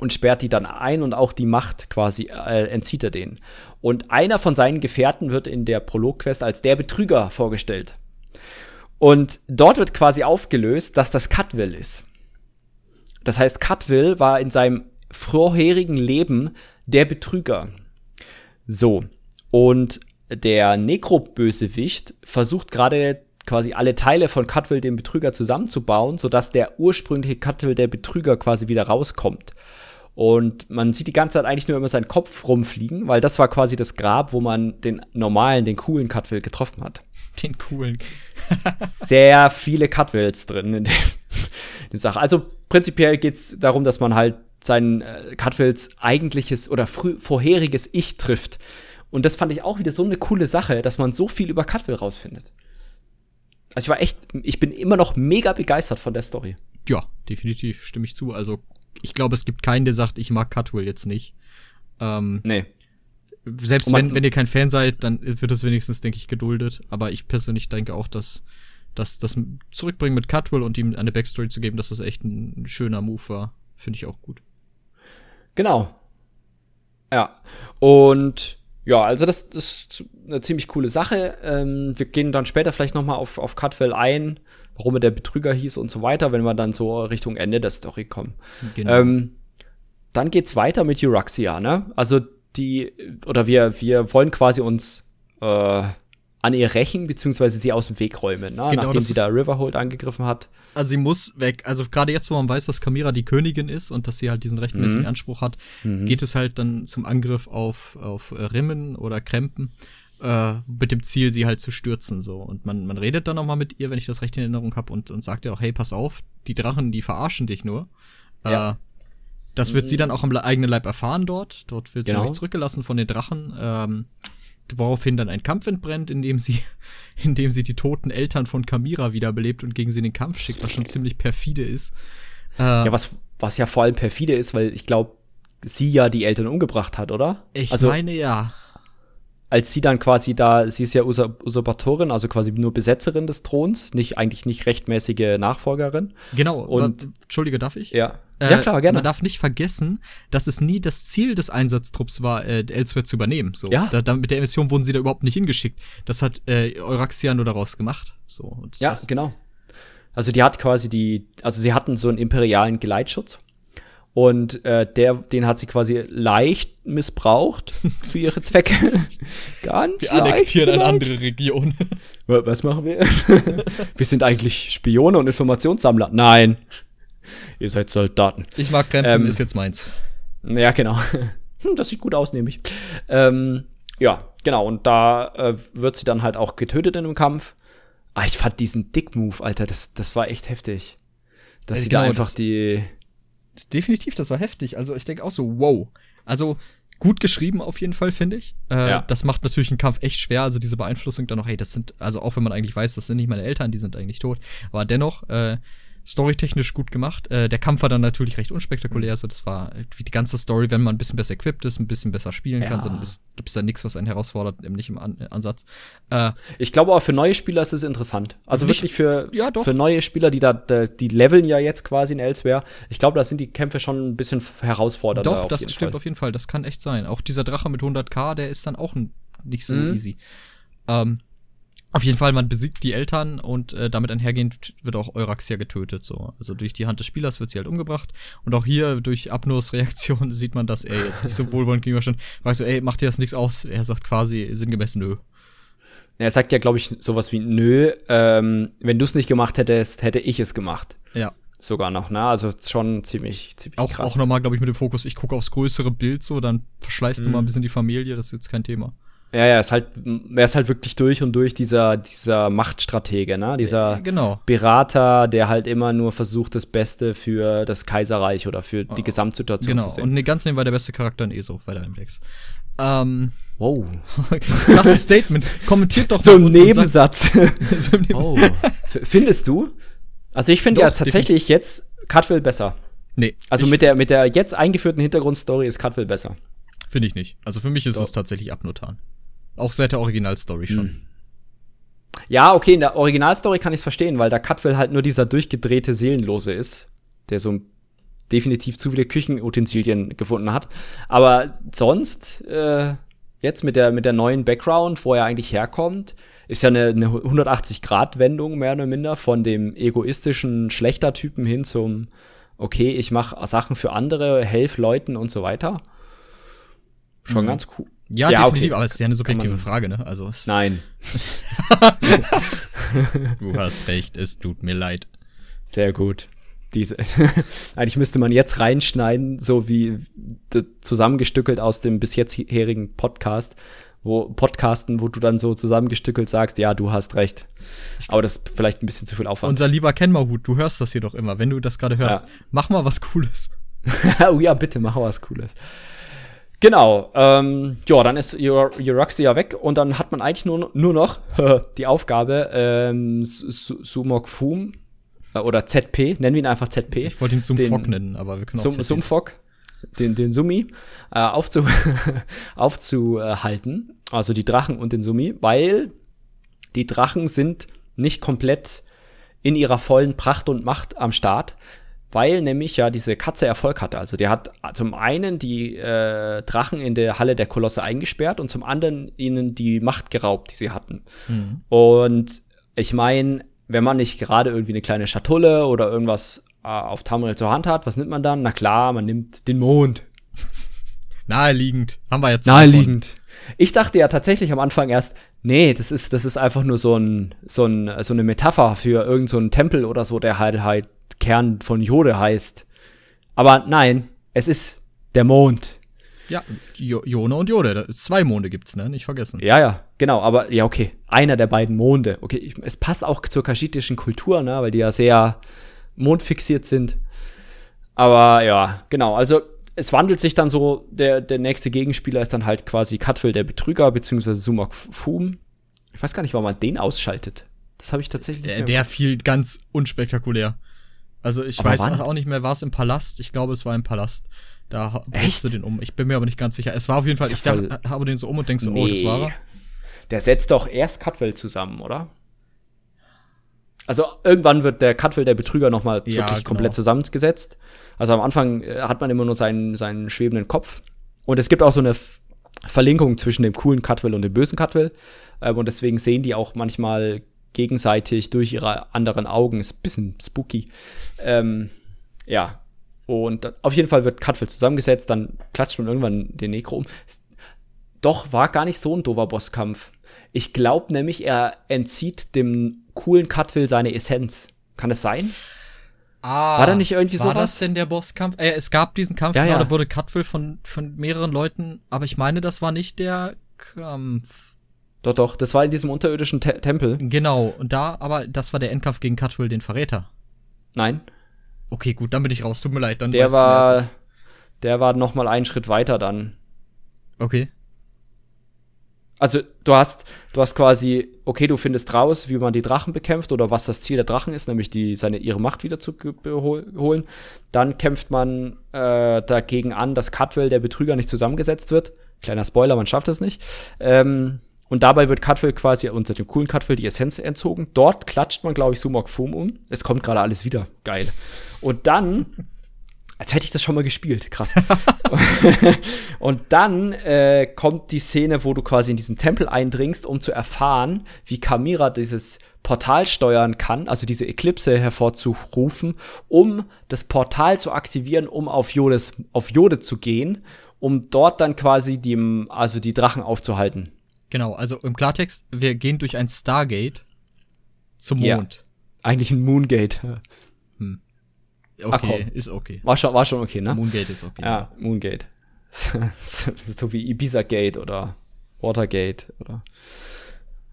und sperrt die dann ein und auch die Macht quasi äh, entzieht er denen. Und einer von seinen Gefährten wird in der Prolog-Quest als der Betrüger vorgestellt. Und dort wird quasi aufgelöst, dass das Cutwill ist. Das heißt, Cutwill war in seinem vorherigen Leben der Betrüger. So. Und der Necro-Bösewicht versucht gerade quasi alle Teile von Cutwill, dem Betrüger, zusammenzubauen, sodass der ursprüngliche Cutwill, der Betrüger, quasi wieder rauskommt. Und man sieht die ganze Zeit eigentlich nur immer seinen Kopf rumfliegen, weil das war quasi das Grab, wo man den normalen, den coolen Cutwill getroffen hat. Den coolen. Sehr viele Cutwills drin in dem, in dem Sache. Also prinzipiell geht es darum, dass man halt sein äh, Cutwills eigentliches oder vorheriges Ich trifft. Und das fand ich auch wieder so eine coole Sache, dass man so viel über Cutwell rausfindet. Also ich war echt, ich bin immer noch mega begeistert von der Story. Ja, definitiv stimme ich zu. Also ich glaube, es gibt keinen, der sagt, ich mag Cutwell jetzt nicht. Ähm, nee. Selbst man, wenn, wenn ihr kein Fan seid, dann wird es wenigstens, denke ich, geduldet. Aber ich persönlich denke auch, dass, dass das Zurückbringen mit Cutwell und ihm eine Backstory zu geben, dass das echt ein schöner Move war, finde ich auch gut. Genau. Ja. Und ja, also das, das ist eine ziemlich coole Sache. Ähm, wir gehen dann später vielleicht noch mal auf, auf Cutwell ein, warum er der Betrüger hieß und so weiter, wenn wir dann so Richtung Ende der Story kommen. Genau. Ähm, dann geht's weiter mit Euraxia, ne? Also die, oder wir, wir wollen quasi uns äh, an ihr rächen, beziehungsweise sie aus dem Weg räumen, ne? genau, nachdem sie da Riverhold angegriffen hat. Also sie muss weg. Also gerade jetzt, wo man weiß, dass Kamira die Königin ist und dass sie halt diesen rechtmäßigen mhm. Anspruch hat, mhm. geht es halt dann zum Angriff auf, auf Rimmen oder Krempen. Äh, mit dem Ziel, sie halt zu stürzen, so. Und man, man redet dann noch mal mit ihr, wenn ich das recht in Erinnerung habe, und, und sagt ihr auch, hey, pass auf, die Drachen, die verarschen dich nur. Ja. Äh, das wird sie dann auch am eigenen Leib erfahren dort. Dort wird genau. sie nämlich zurückgelassen von den Drachen. Ähm, woraufhin dann ein Kampf entbrennt, in dem sie, in dem sie die toten Eltern von Kamira wiederbelebt und gegen sie in den Kampf schickt, was schon ziemlich perfide ist. Äh, ja, was, was ja vor allem perfide ist, weil ich glaube, sie ja die Eltern umgebracht hat, oder? Ich also, meine ja als sie dann quasi da, sie ist ja Usurpatorin, also quasi nur Besetzerin des Throns, nicht eigentlich nicht rechtmäßige Nachfolgerin. Genau. Und Entschuldige, darf ich? Ja. Äh, ja klar, gerne. Man darf nicht vergessen, dass es nie das Ziel des Einsatztrupps war, äh, Elsewhere zu übernehmen. So. Ja. Da, da, mit der Mission wurden sie da überhaupt nicht hingeschickt. Das hat äh, Euraxia nur daraus gemacht. So. ja, genau. Also die hat quasi die, also sie hatten so einen imperialen Geleitschutz und äh, der, den hat sie quasi leicht missbraucht für ihre Zwecke. Ganz Wir annektieren eine andere Region. Was machen wir? wir sind eigentlich Spione und Informationssammler. Nein. Ihr seid Soldaten. Ich mag Krempen, ähm, ist jetzt meins. Ja, genau. Hm, das sieht gut aus, nämlich. Ähm, ja, genau. Und da äh, wird sie dann halt auch getötet in einem Kampf. Ah, ich fand diesen Dick-Move, Alter, das, das war echt heftig. Dass also sie genau, da einfach die definitiv, das war heftig. Also ich denke auch so, wow. Also gut geschrieben auf jeden Fall, finde ich. Äh, ja. Das macht natürlich einen Kampf echt schwer. Also diese Beeinflussung dann noch, hey, das sind, also auch wenn man eigentlich weiß, das sind nicht meine Eltern, die sind eigentlich tot. Aber dennoch, äh, storytechnisch gut gemacht. Äh, der Kampf war dann natürlich recht unspektakulär. Also das war wie die ganze Story, wenn man ein bisschen besser equipped ist, ein bisschen besser spielen ja. kann, dann gibt es da nichts, was einen herausfordert, nicht im An Ansatz. Äh, ich glaube auch für neue Spieler ist es interessant. Also wirklich für, ja, für neue Spieler, die da, die leveln ja jetzt quasi in Elsewhere. Ich glaube, da sind die Kämpfe schon ein bisschen herausfordernder. Doch, das stimmt Fall. auf jeden Fall. Das kann echt sein. Auch dieser Drache mit 100k, der ist dann auch nicht so mhm. easy. Ähm, Auf jeden Fall, man besiegt die Eltern und äh, damit einhergehend wird auch Euraxia getötet. So. Also durch die Hand des Spielers wird sie halt umgebracht. Und auch hier durch Abnurs Reaktion sieht man, dass er jetzt nicht so wohlwollend gegenübersteht. Weißt du, ey, macht dir das nichts aus? Er sagt quasi sinngemäß nö. Er sagt ja, glaube ich, sowas wie nö, ähm, wenn du es nicht gemacht hättest, hätte ich es gemacht. Ja. Sogar noch, ne? Also schon ziemlich, ziemlich auch, krass. Auch nochmal, glaube ich, mit dem Fokus, ich gucke aufs größere Bild so, dann verschleißt mhm. du mal ein bisschen die Familie, das ist jetzt kein Thema. Ja, ja, ist halt, er ist halt wirklich durch und durch dieser, dieser Machtstratege, ne? Dieser genau. Berater, der halt immer nur versucht, das Beste für das Kaiserreich oder für die oh. Gesamtsituation genau. zu sehen. Und ne, ganz nebenbei der beste Charakter in ESO, weiter im Dex. Ähm, wow. Krasses Statement. Kommentiert doch so im Nebensatz. so im Nebensatz. Oh. Findest du? Also ich finde ja tatsächlich jetzt Cutwell besser. Nee. Also mit der, mit der jetzt eingeführten Hintergrundstory ist Cutwell besser. Finde ich nicht. Also für mich ist Doch. es tatsächlich Abnotan. Auch seit der Originalstory schon. Hm. Ja, okay, in der Originalstory kann ich es verstehen, weil der Cutwell halt nur dieser durchgedrehte Seelenlose ist, der so definitiv zu viele Küchenutensilien gefunden hat. Aber sonst, äh, jetzt mit der, mit der neuen Background, wo er eigentlich herkommt, ist ja eine, eine 180-Grad-Wendung mehr oder minder von dem egoistischen Schlechtertypen hin zum, okay, ich mache Sachen für andere, helfe Leuten und so weiter. Schon mhm. ganz cool. Ja, ja definitiv, okay. aber es ist ja eine subjektive Frage, ne? Also Nein. du hast recht, es tut mir leid. Sehr gut. Diese Eigentlich müsste man jetzt reinschneiden, so wie zusammengestückelt aus dem bis jetztherigen Podcast, wo Podcasten, wo du dann so zusammengestückelt sagst, ja, du hast recht. Aber das ist vielleicht ein bisschen zu viel Aufwand. Unser lieber Kenmerhut, du hörst das hier doch immer, wenn du das gerade hörst. Ja. Mach mal was Cooles. oh ja, bitte, mach mal was Cooles. Genau, ähm, ja, dann ist Euruxia weg und dann hat man eigentlich nur, nur noch die Aufgabe, ähm, Sumok Fum äh, oder ZP, nennen wir ihn einfach ZP. Ich wollte ihn Sumfok nennen, aber wir können auch Sum, Sumfok, den, den Summi, äh, aufzu aufzuhalten, also die Drachen und den Summi, weil die Drachen sind nicht komplett in ihrer vollen Pracht und Macht am Start, weil nämlich ja diese Katze Erfolg hatte. Also der hat zum einen die äh, Drachen in der Halle der Kolosse eingesperrt und zum anderen ihnen die Macht geraubt, die sie hatten. Mhm. Und ich meine, wenn man nicht gerade irgendwie eine kleine Schatulle oder irgendwas äh, auf Tamriel zur Hand hat, was nimmt man dann? Na klar, man nimmt den Mond. Naheliegend. Haben wir jetzt. Naheliegend. Ich dachte ja tatsächlich am Anfang erst, nee, das ist, das ist einfach nur so, ein, so, ein, so eine Metapher für irgendeinen so Tempel oder so, der halt halt Kern von Jode heißt. Aber nein, es ist der Mond. Ja, jo Jone und Jode. Zwei Monde gibt's, ne? Nicht vergessen. Ja, ja, genau. Aber ja, okay. Einer der beiden Monde. Okay, ich, es passt auch zur kaschitischen Kultur, ne? Weil die ja sehr mondfixiert sind. Aber ja, genau. Also es wandelt sich dann so, der, der nächste Gegenspieler ist dann halt quasi Cutwell der Betrüger, beziehungsweise Sumak Fum. Ich weiß gar nicht, warum man den ausschaltet. Das habe ich tatsächlich. Der, der fiel ganz unspektakulär. Also ich aber weiß wann? auch nicht mehr, war es im Palast? Ich glaube, es war im Palast. Da du den um. Ich bin mir aber nicht ganz sicher. Es war auf jeden Fall, ich dachte, habe den so um und denkst so, nee. oh, das war er. Der setzt doch erst Cutwell zusammen, oder? Also irgendwann wird der Cutwell, der Betrüger, nochmal ja, wirklich genau. komplett zusammengesetzt. Also am Anfang äh, hat man immer nur seinen, seinen schwebenden Kopf. Und es gibt auch so eine Verlinkung zwischen dem coolen Cutwell und dem bösen Cutwell. Ähm, und deswegen sehen die auch manchmal gegenseitig durch ihre anderen Augen. Ist ein bisschen spooky. Ähm, ja. Und auf jeden Fall wird Cutfield zusammengesetzt, dann klatscht man irgendwann den Necro um. Doch, war gar nicht so ein doofer Bosskampf. Ich glaube nämlich, er entzieht dem coolen Cutfield seine Essenz. Kann es sein? Ah, war da nicht irgendwie so? War sowas? das denn der Bosskampf? Äh, es gab diesen Kampf, ja, genau, ja. da wurde Cutfield von, von mehreren Leuten, aber ich meine, das war nicht der Kampf. Doch, doch, das war in diesem unterirdischen Te Tempel. Genau, und da, aber das war der Endkampf gegen Cutwell, den Verräter. Nein. Okay, gut, dann bin ich raus, tut mir leid. Dann der war, der war noch mal einen Schritt weiter dann. Okay. Also, du hast, du hast quasi, okay, du findest raus, wie man die Drachen bekämpft oder was das Ziel der Drachen ist, nämlich die, seine, ihre Macht wieder zu holen. Dann kämpft man äh, dagegen an, dass Cutwell, der Betrüger, nicht zusammengesetzt wird. Kleiner Spoiler, man schafft es nicht. Ähm, und dabei wird Cutfill quasi unter dem coolen Cutfill die Essenz entzogen. Dort klatscht man, glaube ich, Sumok Fum um. Es kommt gerade alles wieder. Geil. Und dann als hätte ich das schon mal gespielt. Krass. und dann äh, kommt die Szene, wo du quasi in diesen Tempel eindringst, um zu erfahren, wie Kamira dieses Portal steuern kann, also diese Eklipse hervorzurufen, um das Portal zu aktivieren, um auf, Jodes, auf Jode zu gehen, um dort dann quasi die, also die Drachen aufzuhalten. Genau, also im Klartext, wir gehen durch ein Stargate zum Mond. Ja, eigentlich ein Moongate. Hm. Okay, ist okay. War schon, war schon okay, ne? Moongate ist okay. Ja, Moongate. so wie Ibiza Gate oder Watergate oder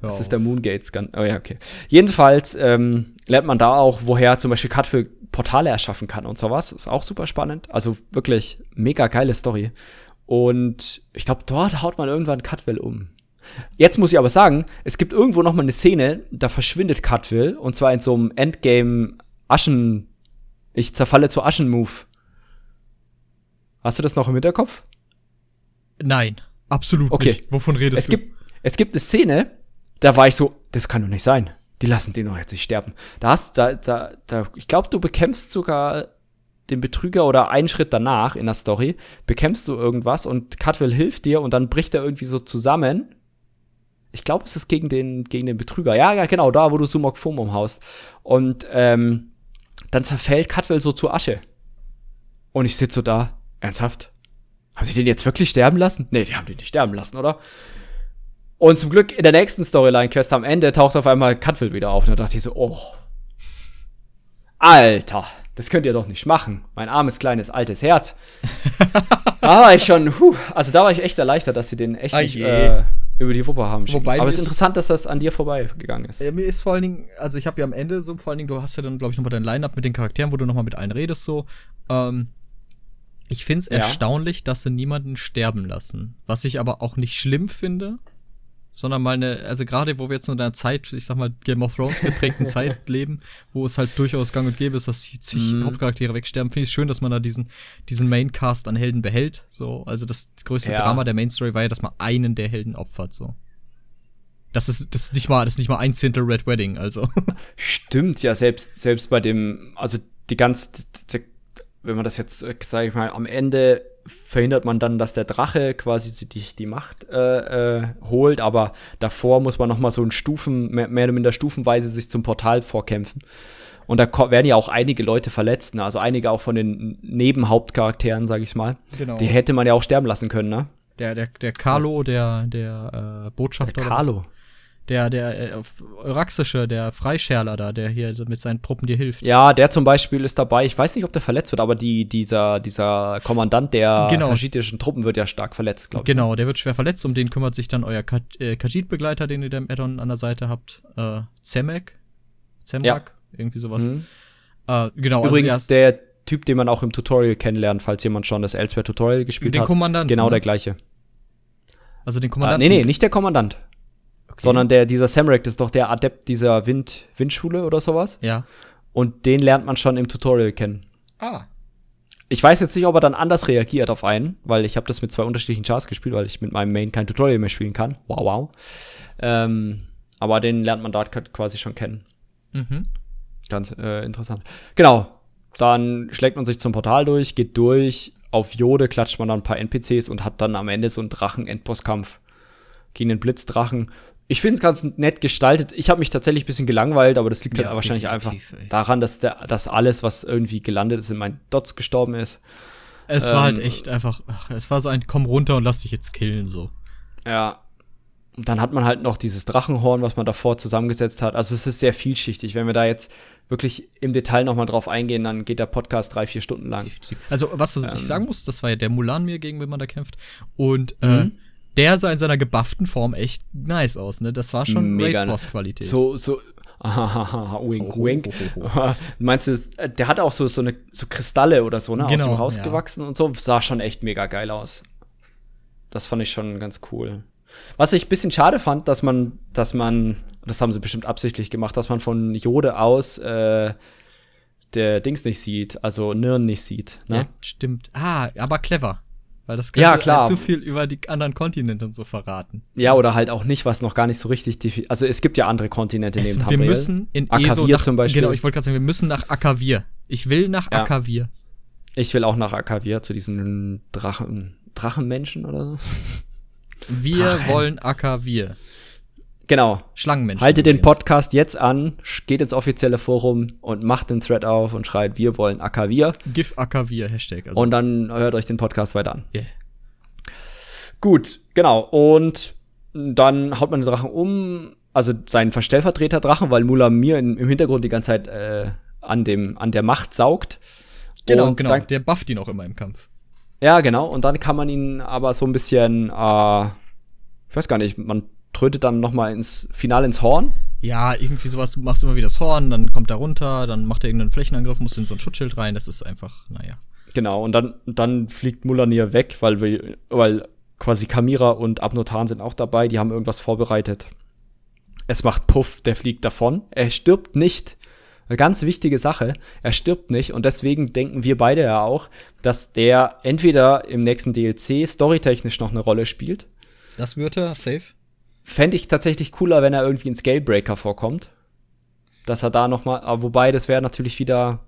das ist der Moongate-Scan. Oh ja, okay. Jedenfalls ähm, lernt man da auch, woher zum Beispiel Cutfill Portale erschaffen kann und sowas. Ist auch super spannend. Also wirklich mega geile Story. Und ich glaube, dort haut man irgendwann Cutwell um. Jetzt muss ich aber sagen, es gibt irgendwo noch mal eine Szene, da verschwindet Cutwell und zwar in so einem Endgame Aschen ich zerfalle zu Aschen-Move. Hast du das noch im Hinterkopf? Nein, absolut okay. nicht. Wovon redest es du? Gibt, es gibt eine Szene, da war ich so, das kann doch nicht sein. Die lassen den doch jetzt nicht sterben. Da hast, da, da, da, ich glaube, du bekämpfst sogar den Betrüger oder einen Schritt danach in der Story, bekämpfst du irgendwas und Cutwell hilft dir und dann bricht er irgendwie so zusammen. Ich glaube, es ist gegen den, gegen den Betrüger. Ja, ja, genau, da, wo du Sumok Fum umhaust. Und ähm, dann zerfällt Cutwell so zu Asche. Und ich sitze so da, ernsthaft? Haben sie den jetzt wirklich sterben lassen? Nee, die haben den nicht sterben lassen, oder? Und zum Glück in der nächsten Storyline-Quest am Ende taucht auf einmal Cutwell wieder auf. Und da dachte ich so, oh. Alter, das könnt ihr doch nicht machen. Mein armes, kleines, altes Herz. da war ich schon, huh, also da war ich echt erleichtert, dass sie den echt nicht, äh, über die Wuppe haben. Wobei Aber es ist interessant, dass das an dir vorbeigegangen ist. Ja, mir ist vor allen Dingen, also ich habe ja am Ende so, vor allen Dingen, du hast ja dann, glaube ich, nochmal dein Line-Up mit den Charakteren, wo du nochmal mit allen redest, so. Ähm, ich finde es ja. erstaunlich, dass sie niemanden sterben lassen. Was ich aber auch nicht schlimm finde, sondern mal eine, also gerade wo wir jetzt in einer Zeit, ich sag mal, Game of Thrones geprägten Zeit leben, wo es halt durchaus gang und gäbe ist, dass zig mm. Hauptcharaktere wegsterben, finde ich schön, dass man da diesen, diesen Maincast an Helden behält. So, also das größte ja. Drama der Mainstory war ja, dass man einen der Helden opfert, so. Das ist, das ist nicht mal, das ist nicht mal ein Zehntel Red Wedding, also. Stimmt, ja, selbst, selbst bei dem, also die ganz, wenn man das jetzt, äh, sage ich mal, am Ende verhindert man dann, dass der Drache quasi die, die Macht äh, äh, holt, aber davor muss man noch mal so ein Stufen, mehr, mehr oder minder stufenweise sich zum Portal vorkämpfen. Und da werden ja auch einige Leute verletzt, ne? also einige auch von den Nebenhauptcharakteren, sage ich mal. Genau. Die hätte man ja auch sterben lassen können, ne? Der, der, der Carlo, der, der äh, Botschafter. Der Carlo. Der, der äh, Euraxische, der Freischärler da, der hier so mit seinen Truppen dir hilft. Ja, der zum Beispiel ist dabei. Ich weiß nicht, ob der verletzt wird, aber die, dieser, dieser Kommandant der genau. kajitischen Truppen wird ja stark verletzt, glaube ich. Genau, der wird schwer verletzt. Um den kümmert sich dann euer äh, Kajit-Begleiter, den ihr da im Addon an der Seite habt. Äh, Zemek? Zemak? Ja. Irgendwie sowas. Mhm. Äh, genau. Also Übrigens, also, der Typ, den man auch im Tutorial kennenlernt, falls jemand schon das Elsewhere-Tutorial gespielt den hat. Den Kommandant. Genau ne? der gleiche. Also den Kommandant. Ah, nee, nee, nicht der Kommandant. Okay. Sondern der, dieser Samrak, das ist doch der Adept dieser Wind, Windschule oder sowas. Ja. Und den lernt man schon im Tutorial kennen. Ah. Ich weiß jetzt nicht, ob er dann anders reagiert auf einen, weil ich habe das mit zwei unterschiedlichen Chars gespielt, weil ich mit meinem Main kein Tutorial mehr spielen kann. Wow, wow. Ähm, aber den lernt man dort quasi schon kennen. Mhm. Ganz äh, interessant. Genau. Dann schlägt man sich zum Portal durch, geht durch. Auf Jode klatscht man dann ein paar NPCs und hat dann am Ende so einen Drachen-Endbosskampf gegen den Blitzdrachen. Ich finde es ganz nett gestaltet. Ich habe mich tatsächlich ein bisschen gelangweilt, aber das liegt halt ja, wahrscheinlich einfach ey. daran, dass, der, dass alles, was irgendwie gelandet ist, in meinen Dots gestorben ist. Es ähm, war halt ähm, echt einfach, ach, es war so ein komm runter und lass dich jetzt killen, so. Ja. Und dann hat man halt noch dieses Drachenhorn, was man davor zusammengesetzt hat. Also es ist sehr vielschichtig. Wenn wir da jetzt wirklich im Detail nochmal drauf eingehen, dann geht der Podcast drei, vier Stunden lang. Also, was ähm, ich sagen muss, das war ja der Mulan mir, gegen wen man da kämpft. Und äh, mhm der sah in seiner gebufften Form echt nice aus, ne? Das war schon Mega Boss-Qualität. So, so, wink, wink. Oh, oh, oh. Meinst du, äh, der hat auch so, so, eine, so Kristalle oder so, ne? Genau, aus dem Haus ja. und so. Sah schon echt mega geil aus. Das fand ich schon ganz cool. Was ich ein bisschen schade fand, dass man, dass man, das haben sie bestimmt absichtlich gemacht, dass man von Jode aus äh, der Dings nicht sieht, also Nirn nicht sieht. Ne? Ja, stimmt. Ah, aber clever. Weil das könnte ja, klar. Halt zu viel über die anderen Kontinente und so verraten. Ja, oder halt auch nicht, was noch gar nicht so richtig Also es gibt ja andere Kontinente es, neben Wir müssen in Akavir ESO nach, zum Beispiel. Genau, ich wollte gerade sagen, wir müssen nach Akavir. Ich will nach ja. Akavir. Ich will auch nach Akavir zu diesen Drachen, Drachenmenschen oder so. Wir Drachen. wollen Akavir. Genau. Schlangenmenschen. Haltet den Podcast jetzt an, geht ins offizielle Forum und macht den Thread auf und schreit, wir wollen Akavir. GIF Akavir, Hashtag. Also. Und dann hört euch den Podcast weiter an. Yeah. Gut, genau. Und dann haut man den Drachen um, also seinen Stellvertreter-Drachen, weil Mula mir im Hintergrund die ganze Zeit äh, an, dem, an der Macht saugt. Genau, und genau. Dann, der bufft ihn auch immer im Kampf. Ja, genau. Und dann kann man ihn aber so ein bisschen, äh, ich weiß gar nicht, man trötet dann noch mal ins Finale ins Horn. Ja, irgendwie sowas. Du machst immer wieder das Horn, dann kommt er runter, dann macht er irgendeinen Flächenangriff, musst in so ein Schutzschild rein. Das ist einfach, naja. Genau, und dann, dann fliegt Mulanir weg, weil, wir, weil quasi Kamira und Abnotan sind auch dabei. Die haben irgendwas vorbereitet. Es macht Puff, der fliegt davon. Er stirbt nicht. Eine ganz wichtige Sache. Er stirbt nicht und deswegen denken wir beide ja auch, dass der entweder im nächsten DLC storytechnisch noch eine Rolle spielt. Das würde safe. Fände ich tatsächlich cooler, wenn er irgendwie in Scalebreaker vorkommt. Dass er da noch mal, aber wobei, das wäre natürlich wieder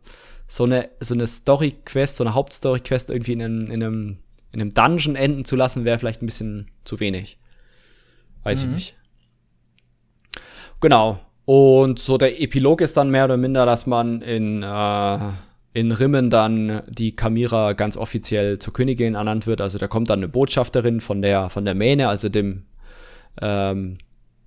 so eine, so eine Story-Quest, so eine Hauptstory-Quest irgendwie in einem, in, einem, in einem Dungeon enden zu lassen, wäre vielleicht ein bisschen zu wenig. Weiß mhm. ich nicht. Genau. Und so der Epilog ist dann mehr oder minder, dass man in, äh, in Rimmen dann die Kamira ganz offiziell zur Königin ernannt wird. Also da kommt dann eine Botschafterin von der, von der Mähne, also dem ähm,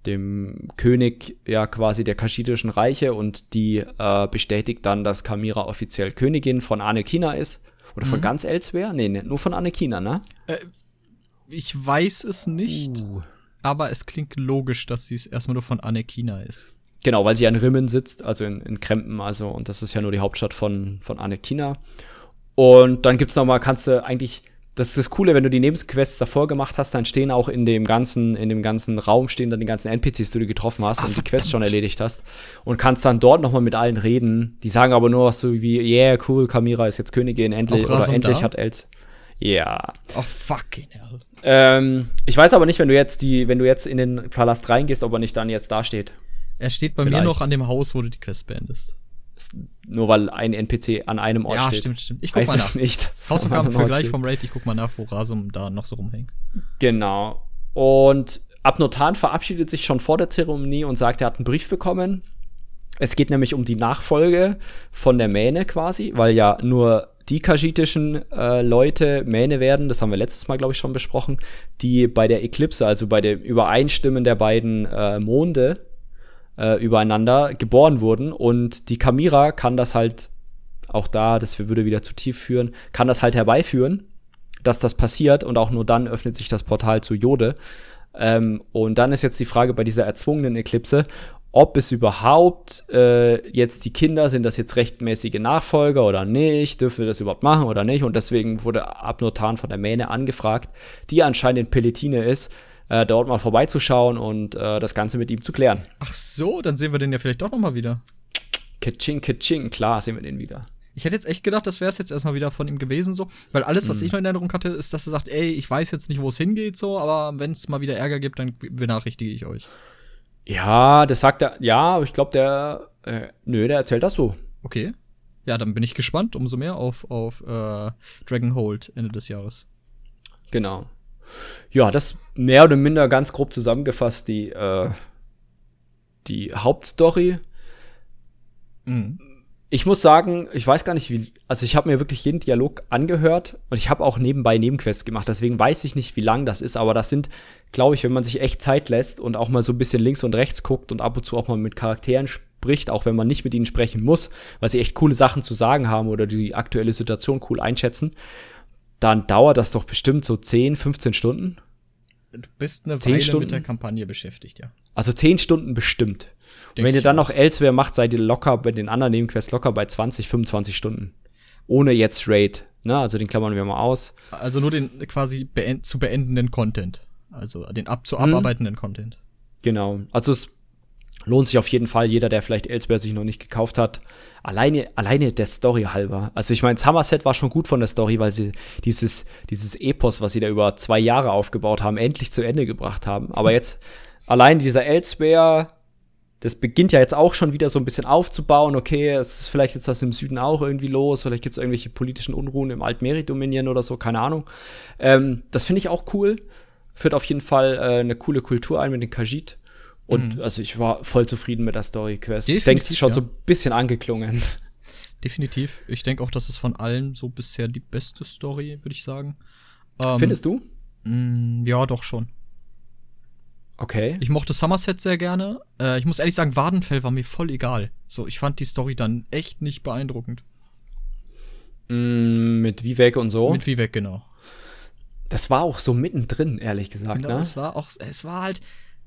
dem König ja quasi der kaschidischen Reiche und die äh, bestätigt dann, dass Kamira offiziell Königin von Anekina ist. Oder von mhm. ganz Elsewhere? Nee, nee, nur von Anekina, ne? Äh, ich weiß es nicht, uh. aber es klingt logisch, dass sie es erstmal nur von Anekina ist. Genau, weil sie ja in Rimmen sitzt, also in, in Krempen, also, und das ist ja nur die Hauptstadt von, von Anekina. Und dann gibt's noch mal, kannst du eigentlich das ist das Coole, wenn du die Nebenquests davor gemacht hast, dann stehen auch in dem ganzen, in dem ganzen Raum stehen dann die ganzen NPCs, die du getroffen hast Ach, und die Quest schon erledigt hast und kannst dann dort nochmal mit allen reden. Die sagen aber nur was so wie, yeah, cool, Kamira ist jetzt Königin, endlich, oder endlich da? hat Els. Ja. Oh, fucking hell. Ähm, ich weiß aber nicht, wenn du jetzt die, wenn du jetzt in den Palast reingehst, ob er nicht dann jetzt da steht. Er steht bei Vielleicht. mir noch an dem Haus, wo du die Quest beendest nur weil ein NPC an einem Ort ja, steht. Ja, stimmt, stimmt. Ich guck mal nach. nicht. Hausaufgabenvergleich vom Raid, ich guck mal nach, wo Rasum da noch so rumhängt. Genau. Und Abnotan verabschiedet sich schon vor der Zeremonie und sagt, er hat einen Brief bekommen. Es geht nämlich um die Nachfolge von der Mähne quasi, weil ja nur die kajitischen äh, Leute Mähne werden, das haben wir letztes Mal, glaube ich, schon besprochen, die bei der Eklipse, also bei dem Übereinstimmen der beiden äh, Monde, äh, übereinander geboren wurden. Und die Kamira kann das halt, auch da, das würde wieder zu tief führen, kann das halt herbeiführen, dass das passiert und auch nur dann öffnet sich das Portal zu Jode. Ähm, und dann ist jetzt die Frage bei dieser erzwungenen Eklipse, ob es überhaupt äh, jetzt die Kinder, sind das jetzt rechtmäßige Nachfolger oder nicht, dürfen wir das überhaupt machen oder nicht. Und deswegen wurde Abnotan von der Mähne angefragt, die anscheinend in Pelletine ist, äh, dort mal vorbeizuschauen und äh, das Ganze mit ihm zu klären. Ach so, dann sehen wir den ja vielleicht doch noch mal wieder. Kitsching, kitsching, klar sehen wir den wieder. Ich hätte jetzt echt gedacht, das wäre es jetzt erstmal wieder von ihm gewesen, so. Weil alles, was hm. ich noch in Erinnerung hatte, ist, dass er sagt, ey, ich weiß jetzt nicht, wo es hingeht, so, aber wenn es mal wieder Ärger gibt, dann benachrichtige ich euch. Ja, das sagt er, ja, aber ich glaube, der, äh, nö, der erzählt das so. Okay. Ja, dann bin ich gespannt, umso mehr auf, auf äh, Dragonhold Ende des Jahres. Genau ja, das mehr oder minder ganz grob zusammengefasst die, äh, die Hauptstory. Mhm. Ich muss sagen, ich weiß gar nicht, wie. Also, ich habe mir wirklich jeden Dialog angehört und ich habe auch nebenbei Nebenquests gemacht. Deswegen weiß ich nicht, wie lang das ist. Aber das sind, glaube ich, wenn man sich echt Zeit lässt und auch mal so ein bisschen links und rechts guckt und ab und zu auch mal mit Charakteren spricht, auch wenn man nicht mit ihnen sprechen muss, weil sie echt coole Sachen zu sagen haben oder die aktuelle Situation cool einschätzen, dann dauert das doch bestimmt so 10, 15 Stunden. Du bist eine Weile Stunden. mit der Kampagne beschäftigt, ja. Also 10 Stunden bestimmt. Und wenn ihr dann noch Elsewhere macht, seid ihr locker bei den anderen Nebenquests locker bei 20, 25 Stunden. Ohne jetzt Raid. Ne? Also den klammern wir mal aus. Also nur den quasi beend zu beendenden Content. Also den ab zu hm. abarbeitenden hm. Content. Genau. Also es lohnt sich auf jeden Fall. Jeder, der vielleicht Elsewhere sich noch nicht gekauft hat, alleine, alleine der Story halber. Also ich meine, Somerset war schon gut von der Story, weil sie dieses, dieses Epos, was sie da über zwei Jahre aufgebaut haben, endlich zu Ende gebracht haben. Aber jetzt allein dieser Elsewhere das beginnt ja jetzt auch schon wieder so ein bisschen aufzubauen. Okay, es ist vielleicht jetzt was im Süden auch irgendwie los, vielleicht gibt es irgendwelche politischen Unruhen im Altmeri-Dominion oder so, keine Ahnung. Ähm, das finde ich auch cool. Führt auf jeden Fall äh, eine coole Kultur ein mit den Kajit. Und mhm. also ich war voll zufrieden mit der Story-Quest. Ich denke, es ist schon ja. so ein bisschen angeklungen. Definitiv. Ich denke auch, dass es von allen so bisher die beste Story, würde ich sagen. Ähm, Findest du? Mh, mm, ja, doch schon. Okay. Ich mochte Somerset sehr gerne. Äh, ich muss ehrlich sagen, Wadenfell war mir voll egal. So, ich fand die Story dann echt nicht beeindruckend. Mm, mit Vivek und so? Mit Vivek, genau. Das war auch so mittendrin, ehrlich gesagt, genau, ne? Es war auch, es war halt,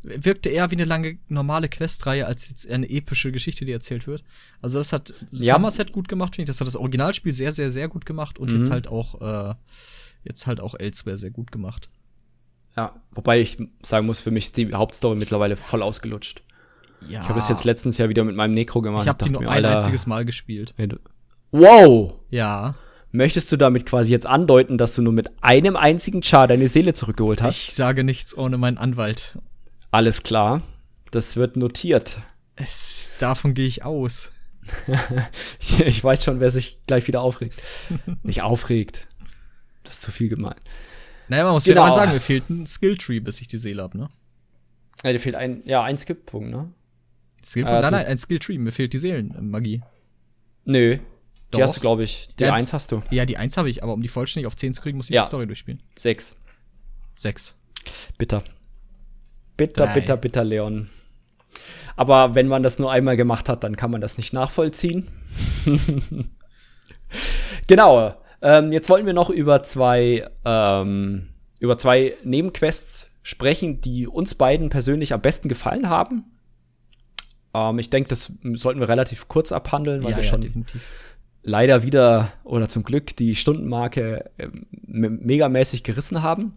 wirkte eher wie eine lange normale Questreihe als jetzt eine epische Geschichte, die erzählt wird. Also das hat ja. Somerset gut gemacht, finde ich. Das hat das Originalspiel sehr, sehr, sehr gut gemacht und mhm. jetzt halt auch, äh, jetzt halt auch Elsewhere sehr gut gemacht. Ja, wobei ich sagen muss, für mich ist die Hauptstory mittlerweile voll ausgelutscht. Ja. Ich habe es jetzt letztens ja wieder mit meinem Necro gemacht. Ich habe die nur mir, ein Alter, einziges Mal gespielt. Wow! Ja. Möchtest du damit quasi jetzt andeuten, dass du nur mit einem einzigen Char deine Seele zurückgeholt hast? Ich sage nichts ohne meinen Anwalt. Alles klar. Das wird notiert. Es, davon gehe ich aus. ich, ich, weiß schon, wer sich gleich wieder aufregt. Nicht aufregt. Das ist zu viel gemeint. Naja, man muss genau. ja sagen, mir fehlt ein Skilltree, bis ich die Seele habe, ne? Ja, dir fehlt ein, ja, ein Skillpunkt, ne? Skillpunkt? Also, nein, nein, ein Skilltree. Mir fehlt die Seelenmagie. Nö. Doch. Die hast du, glaube ich. Die ja, 1 hast du. Ja, die 1 habe ich, aber um die vollständig auf 10 zu kriegen, muss ich ja. die Story durchspielen. 6. 6. Bitter. Bitter, Drei. bitter, bitter, Leon. Aber wenn man das nur einmal gemacht hat, dann kann man das nicht nachvollziehen. genau. Ähm, jetzt wollten wir noch über zwei, ähm, über zwei Nebenquests sprechen, die uns beiden persönlich am besten gefallen haben. Ähm, ich denke, das sollten wir relativ kurz abhandeln, weil ja, wir schon definitiv. leider wieder oder zum Glück die Stundenmarke äh, megamäßig gerissen haben.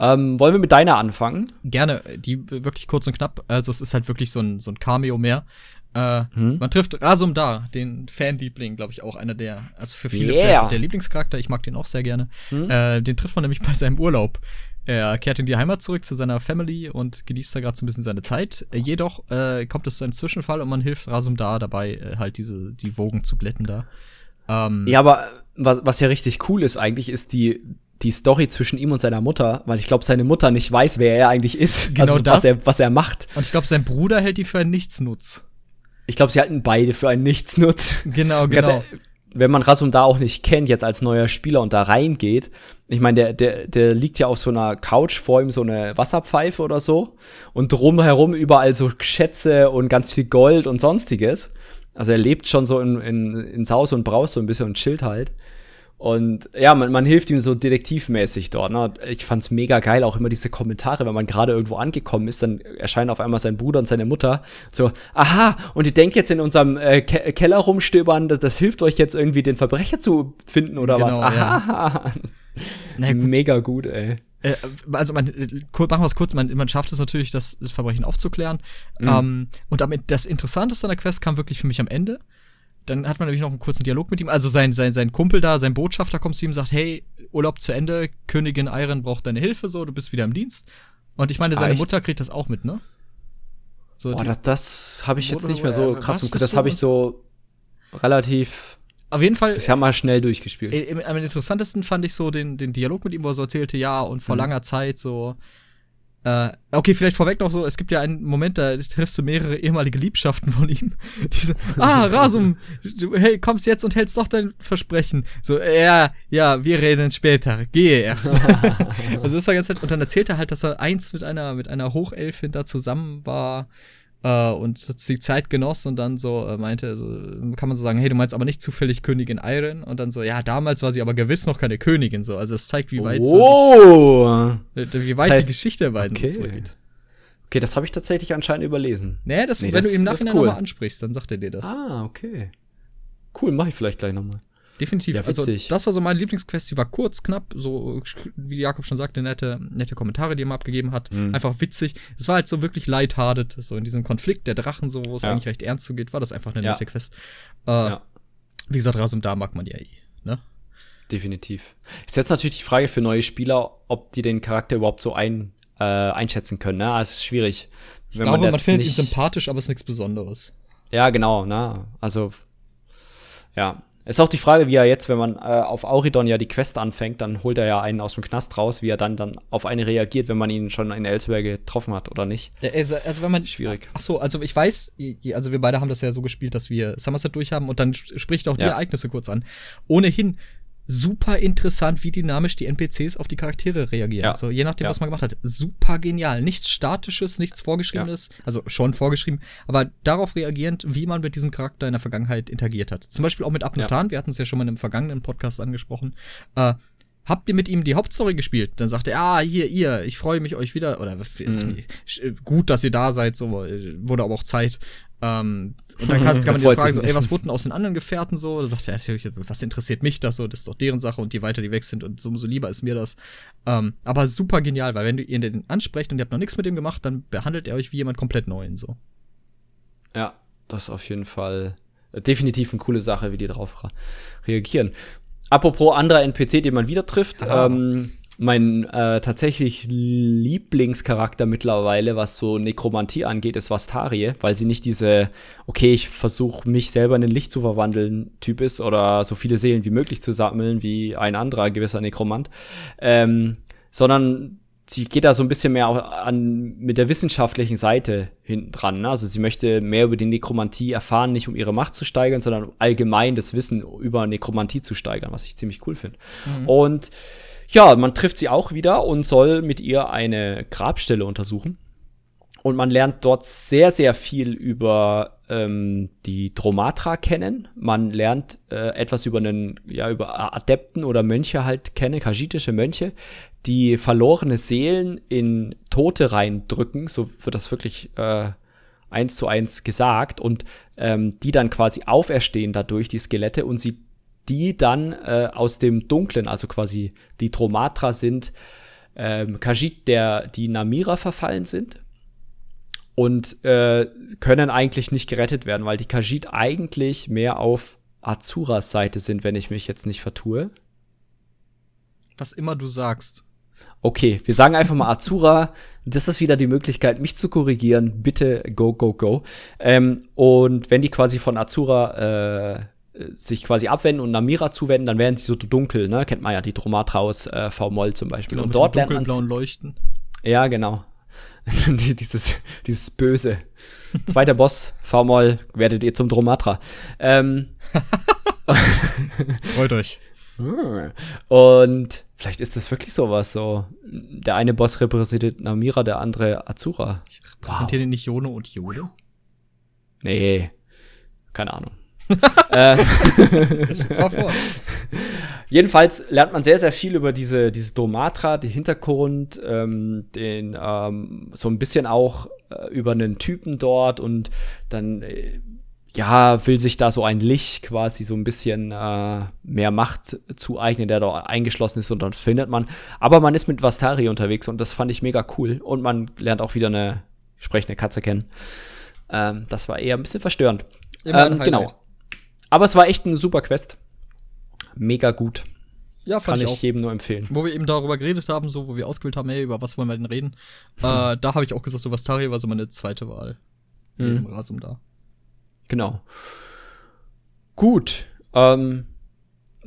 Ähm, wollen wir mit deiner anfangen? Gerne, die wirklich kurz und knapp. Also es ist halt wirklich so ein, so ein Cameo mehr. Äh, hm? Man trifft Rasum da, den Fanliebling, glaube ich, auch einer der, also für viele yeah. der Lieblingscharakter. Ich mag den auch sehr gerne. Hm? Äh, den trifft man nämlich bei seinem Urlaub. Er kehrt in die Heimat zurück zu seiner Family und genießt da gerade so ein bisschen seine Zeit. Äh, jedoch äh, kommt es zu einem Zwischenfall und man hilft Rasum da dabei, äh, halt diese die Wogen zu glätten da. Ähm, ja, aber was, was ja richtig cool ist eigentlich, ist die die Story zwischen ihm und seiner Mutter, weil ich glaube, seine Mutter nicht weiß, wer er eigentlich ist. Genau also, das. Was er, was er macht. Und ich glaube, sein Bruder hält die für einen Nichtsnutz. Ich glaube, sie halten beide für einen Nichtsnutz. Genau, genau. Wenn man Rasum da auch nicht kennt, jetzt als neuer Spieler und da reingeht, ich meine, der, der, der liegt ja auf so einer Couch, vor ihm so eine Wasserpfeife oder so und drumherum überall so Schätze und ganz viel Gold und sonstiges. Also er lebt schon so in, in, in Saus und Braus so ein bisschen und chillt halt. Und ja, man, man hilft ihm so detektivmäßig dort. Ne? Ich fand's mega geil, auch immer diese Kommentare, wenn man gerade irgendwo angekommen ist, dann erscheinen auf einmal sein Bruder und seine Mutter so, aha, und ihr denkt jetzt in unserem äh, Ke Keller rumstöbern, das, das hilft euch jetzt irgendwie den Verbrecher zu finden oder genau, was? Aha. Ja. Na, gut. Mega gut, ey. Äh, also man, machen wir es kurz, man, man schafft es natürlich, das, das Verbrechen aufzuklären. Mhm. Ähm, und damit das Interessanteste an der Quest kam wirklich für mich am Ende dann hat man nämlich noch einen kurzen Dialog mit ihm. Also sein, sein, sein Kumpel da, sein Botschafter kommt zu ihm und sagt, hey, Urlaub zu Ende, Königin Iron braucht deine Hilfe, so, du bist wieder im Dienst. Und ich meine, seine ah, Mutter kriegt das auch mit, ne? So, Boah, das, das habe ich jetzt nicht mehr so krass. Das habe ich so relativ auf jeden Fall. Ich habe mal schnell durchgespielt. Am interessantesten fand ich so den, den Dialog mit ihm, wo er so erzählte, ja, und vor mhm. langer Zeit so, äh, okay, vielleicht vorweg noch so, es gibt ja einen Moment, da triffst du mehrere ehemalige Liebschaften von ihm. Die so, ah, Rasum, du hey, kommst jetzt und hältst doch dein Versprechen. So, ja, ja, wir reden später, gehe erst. also das war ganz nett. Und dann erzählt er halt, dass er eins mit einer, mit einer Hochelfin da zusammen war äh, und die Zeit genoss und dann so äh, meinte, so, kann man so sagen, hey, du meinst aber nicht zufällig Königin Iron und dann so, ja, damals war sie aber gewiss noch keine Königin so. Also es zeigt, wie weit, oh. so die, wie weit das heißt, die Geschichte der beiden okay. zurückgeht. Okay, das habe ich tatsächlich anscheinend überlesen. Naja, das, nee, wenn das, du ihm nachher cool. nochmal ansprichst, dann sagt er dir das. Ah, okay. Cool, mache ich vielleicht gleich nochmal. Definitiv. Ja, also, das war so meine Lieblingsquest. Die war kurz, knapp, so, wie Jakob schon sagte, nette, nette Kommentare, die er mal abgegeben hat. Mhm. Einfach witzig. Es war halt so wirklich lighthearted. So in diesem Konflikt der Drachen, so, wo es ja. eigentlich recht ernst zugeht, war das einfach eine ja. nette Quest. Äh, ja. Wie gesagt, Rasum da mag man ja eh, ne? Definitiv. Ist jetzt natürlich die Frage für neue Spieler, ob die den Charakter überhaupt so ein, äh, einschätzen können. Ne? Also, es ist schwierig. ich glaube, man, man findet ihn sympathisch, aber es ist nichts Besonderes. Ja, genau, ne? Also, ja. Ist auch die Frage, wie er jetzt, wenn man äh, auf Auridon ja die Quest anfängt, dann holt er ja einen aus dem Knast raus, wie er dann, dann auf eine reagiert, wenn man ihn schon in Elsewhere getroffen hat oder nicht. Ja, also, also, wenn man. Schwierig. Ach so, also ich weiß, also wir beide haben das ja so gespielt, dass wir Somerset durchhaben und dann spricht auch die ja. Ereignisse kurz an. Ohnehin super interessant, wie dynamisch die NPCs auf die Charaktere reagieren. Ja. So, je nachdem, ja. was man gemacht hat. Super genial. Nichts Statisches, nichts Vorgeschriebenes. Ja. Also schon vorgeschrieben, aber darauf reagierend, wie man mit diesem Charakter in der Vergangenheit interagiert hat. Zum Beispiel auch mit Abnotan. Ja. Wir hatten es ja schon mal in einem vergangenen Podcast angesprochen. Äh, habt ihr mit ihm die Hauptstory gespielt? Dann sagt er, ah, hier, ihr, ich freue mich euch wieder, oder mhm. gut, dass ihr da seid, so, äh, wurde aber auch Zeit. Ähm, und dann kann, kann man die fragen, so, ey, was wurden aus den anderen Gefährten so? Da sagt er natürlich, was interessiert mich das so? Das ist doch deren Sache und je weiter die weg sind und umso lieber ist mir das. Ähm, aber super genial, weil wenn du ihn den ansprecht und ihr habt noch nichts mit dem gemacht, dann behandelt er euch wie jemand komplett neuen so. Ja, das ist auf jeden Fall definitiv eine coole Sache, wie die darauf reagieren. Apropos anderer NPC, den man wieder trifft, ähm, mein äh, tatsächlich Lieblingscharakter mittlerweile, was so Nekromantie angeht, ist Vastarie, weil sie nicht diese, okay, ich versuche mich selber in ein Licht zu verwandeln, Typ ist oder so viele Seelen wie möglich zu sammeln, wie ein anderer gewisser Nekromant, ähm, sondern sie geht da so ein bisschen mehr an, mit der wissenschaftlichen Seite hinten dran. Ne? Also sie möchte mehr über die Nekromantie erfahren, nicht um ihre Macht zu steigern, sondern allgemein das Wissen über Nekromantie zu steigern, was ich ziemlich cool finde. Mhm. Und ja, man trifft sie auch wieder und soll mit ihr eine Grabstelle untersuchen. Und man lernt dort sehr, sehr viel über ähm, die Dromatra kennen. Man lernt äh, etwas über einen, ja, über Adepten oder Mönche halt kennen, kaschitische Mönche, die verlorene Seelen in Tote reindrücken. So wird das wirklich äh, eins zu eins gesagt. Und ähm, die dann quasi auferstehen dadurch, die Skelette, und sie die dann äh, aus dem Dunklen, also quasi die Tromatra sind, ähm, Kajit, der die Namira verfallen sind und äh, können eigentlich nicht gerettet werden, weil die Kajit eigentlich mehr auf Azuras Seite sind, wenn ich mich jetzt nicht vertue. Was immer du sagst. Okay, wir sagen einfach mal Azura. Das ist wieder die Möglichkeit, mich zu korrigieren. Bitte go, go, go. Ähm, und wenn die quasi von Azura äh, sich quasi abwenden und Namira zuwenden, dann werden sie so dunkel, ne? Kennt man ja die Dromatraus äh, V-Moll zum Beispiel. Genau, und dort lernt man Leuchten. Ja, genau. dieses, dieses Böse. Zweiter Boss, V-Moll, werdet ihr zum Dromatra. Ähm, Freut euch. Und vielleicht ist das wirklich sowas so. Der eine Boss repräsentiert Namira, der andere Azura. Ich repräsentiere wow. nicht Jono und Jode? Nee, keine Ahnung. äh, Jedenfalls lernt man sehr, sehr viel über diese, diese Domatra, den Hintergrund, ähm, den, ähm, so ein bisschen auch äh, über einen Typen dort und dann, äh, ja, will sich da so ein Licht quasi so ein bisschen äh, mehr Macht zueignen, der da eingeschlossen ist und dann findet man. Aber man ist mit Vastari unterwegs und das fand ich mega cool und man lernt auch wieder eine sprechende Katze kennen. Ähm, das war eher ein bisschen verstörend. Ähm, genau. Aber es war echt eine super Quest. Mega gut. Ja, Kann ich, ich jedem nur empfehlen. Wo wir eben darüber geredet haben, so, wo wir ausgewählt haben, hey, über was wollen wir denn reden? Hm. Äh, da habe ich auch gesagt, so was Tari war so meine zweite Wahl. Hm. Rasum da. Genau. Gut. Ähm,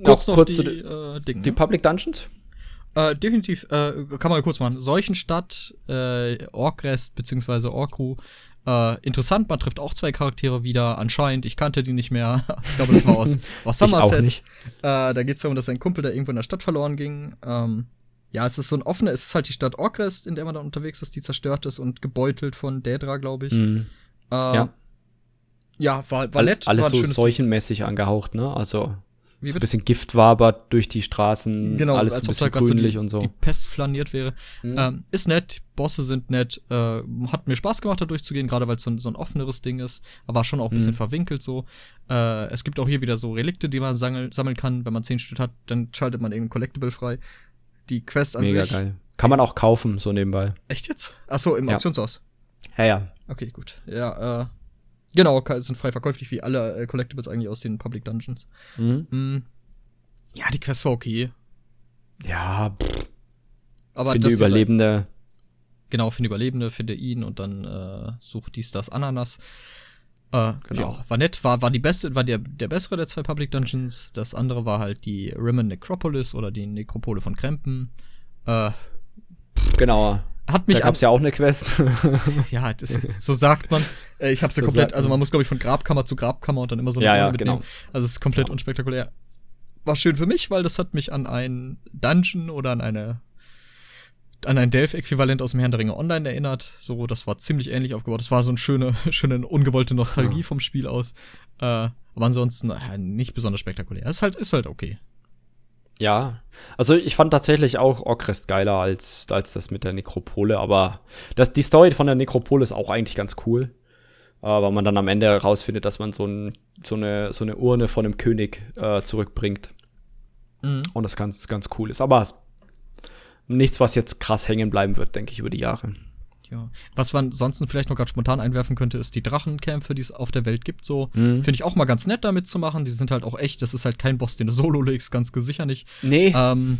kurz noch, kurz die, äh, Dinge, die Public Dungeons? Äh, definitiv, äh, kann man kurz machen. Seuchenstadt, äh, Orkrest bzw. Orkru äh, interessant, man trifft auch zwei Charaktere wieder, anscheinend. Ich kannte die nicht mehr. ich glaube, das war aus, aus Somerset. Äh, da geht es darum, dass ein Kumpel da irgendwo in der Stadt verloren ging. Ähm, ja, es ist so ein offener, es ist halt die Stadt Orkrest, in der man da unterwegs ist, die zerstört ist und gebeutelt von Daedra, glaube ich. Mhm. Äh, ja. Ja, war, war nett. Alles war so seuchenmäßig angehaucht, ne? Also wie so ein bisschen Gift wabert durch die Straßen, genau, alles ein bisschen grünlich so die, und so. Die Pest flaniert wäre. Mhm. Ähm, ist nett, Bosse sind nett, äh, hat mir Spaß gemacht, da durchzugehen, gerade weil es so, so, ein offeneres Ding ist, aber schon auch ein bisschen mhm. verwinkelt so. Äh, es gibt auch hier wieder so Relikte, die man sammeln, sammeln kann. Wenn man zehn Stück hat, dann schaltet man irgendein Collectible frei. Die Quest an Mega sich. geil. Kann man auch kaufen, so nebenbei. Echt jetzt? Achso, im ja. Auktionshaus. Ja, ja. Okay, gut. Ja, äh, Genau, sind frei verkäuflich wie alle äh, Collectibles eigentlich aus den Public Dungeons. Mhm. Mhm. Ja, die Quest war okay. Ja, pff. aber finde Überlebende. Genau, finde Überlebende, finde ihn und dann äh, such dies, das, Ananas. Äh, genau. Ja, war nett, war, war die beste, war der, der bessere der zwei Public Dungeons. Das andere war halt die Rimmen Necropolis oder die Nekropole von Krempen. Äh, genau. Hat mich da gab's ja auch eine Quest. ja, das, so sagt man. Äh, ich hab's ja so komplett, also man muss, glaube ich, von Grabkammer zu Grabkammer und dann immer so eine ja, ja, mitnehmen. Genau. Also es ist komplett ja. unspektakulär. War schön für mich, weil das hat mich an ein Dungeon oder an eine an ein Delph-Äquivalent aus dem Herrn der Ringe Online erinnert. So, das war ziemlich ähnlich aufgebaut. Das war so eine schöne, schöne ungewollte Nostalgie vom Spiel aus. Äh, aber ansonsten äh, nicht besonders spektakulär. Ist halt, ist halt okay. Ja, also ich fand tatsächlich auch Orkrest geiler als, als das mit der Nekropole, aber das, die Story von der Nekropole ist auch eigentlich ganz cool. Aber man dann am Ende herausfindet, dass man so, ein, so, eine, so eine Urne von einem König äh, zurückbringt. Mhm. Und das ganz, ganz cool ist. Aber nichts, was jetzt krass hängen bleiben wird, denke ich, über die Jahre. Ja. Was man sonst vielleicht noch ganz spontan einwerfen könnte, ist die Drachenkämpfe, die es auf der Welt gibt. So mhm. finde ich auch mal ganz nett damit zu machen. Die sind halt auch echt. Das ist halt kein Boss, den du solo legst, ganz sicher nicht. Nee. Ähm,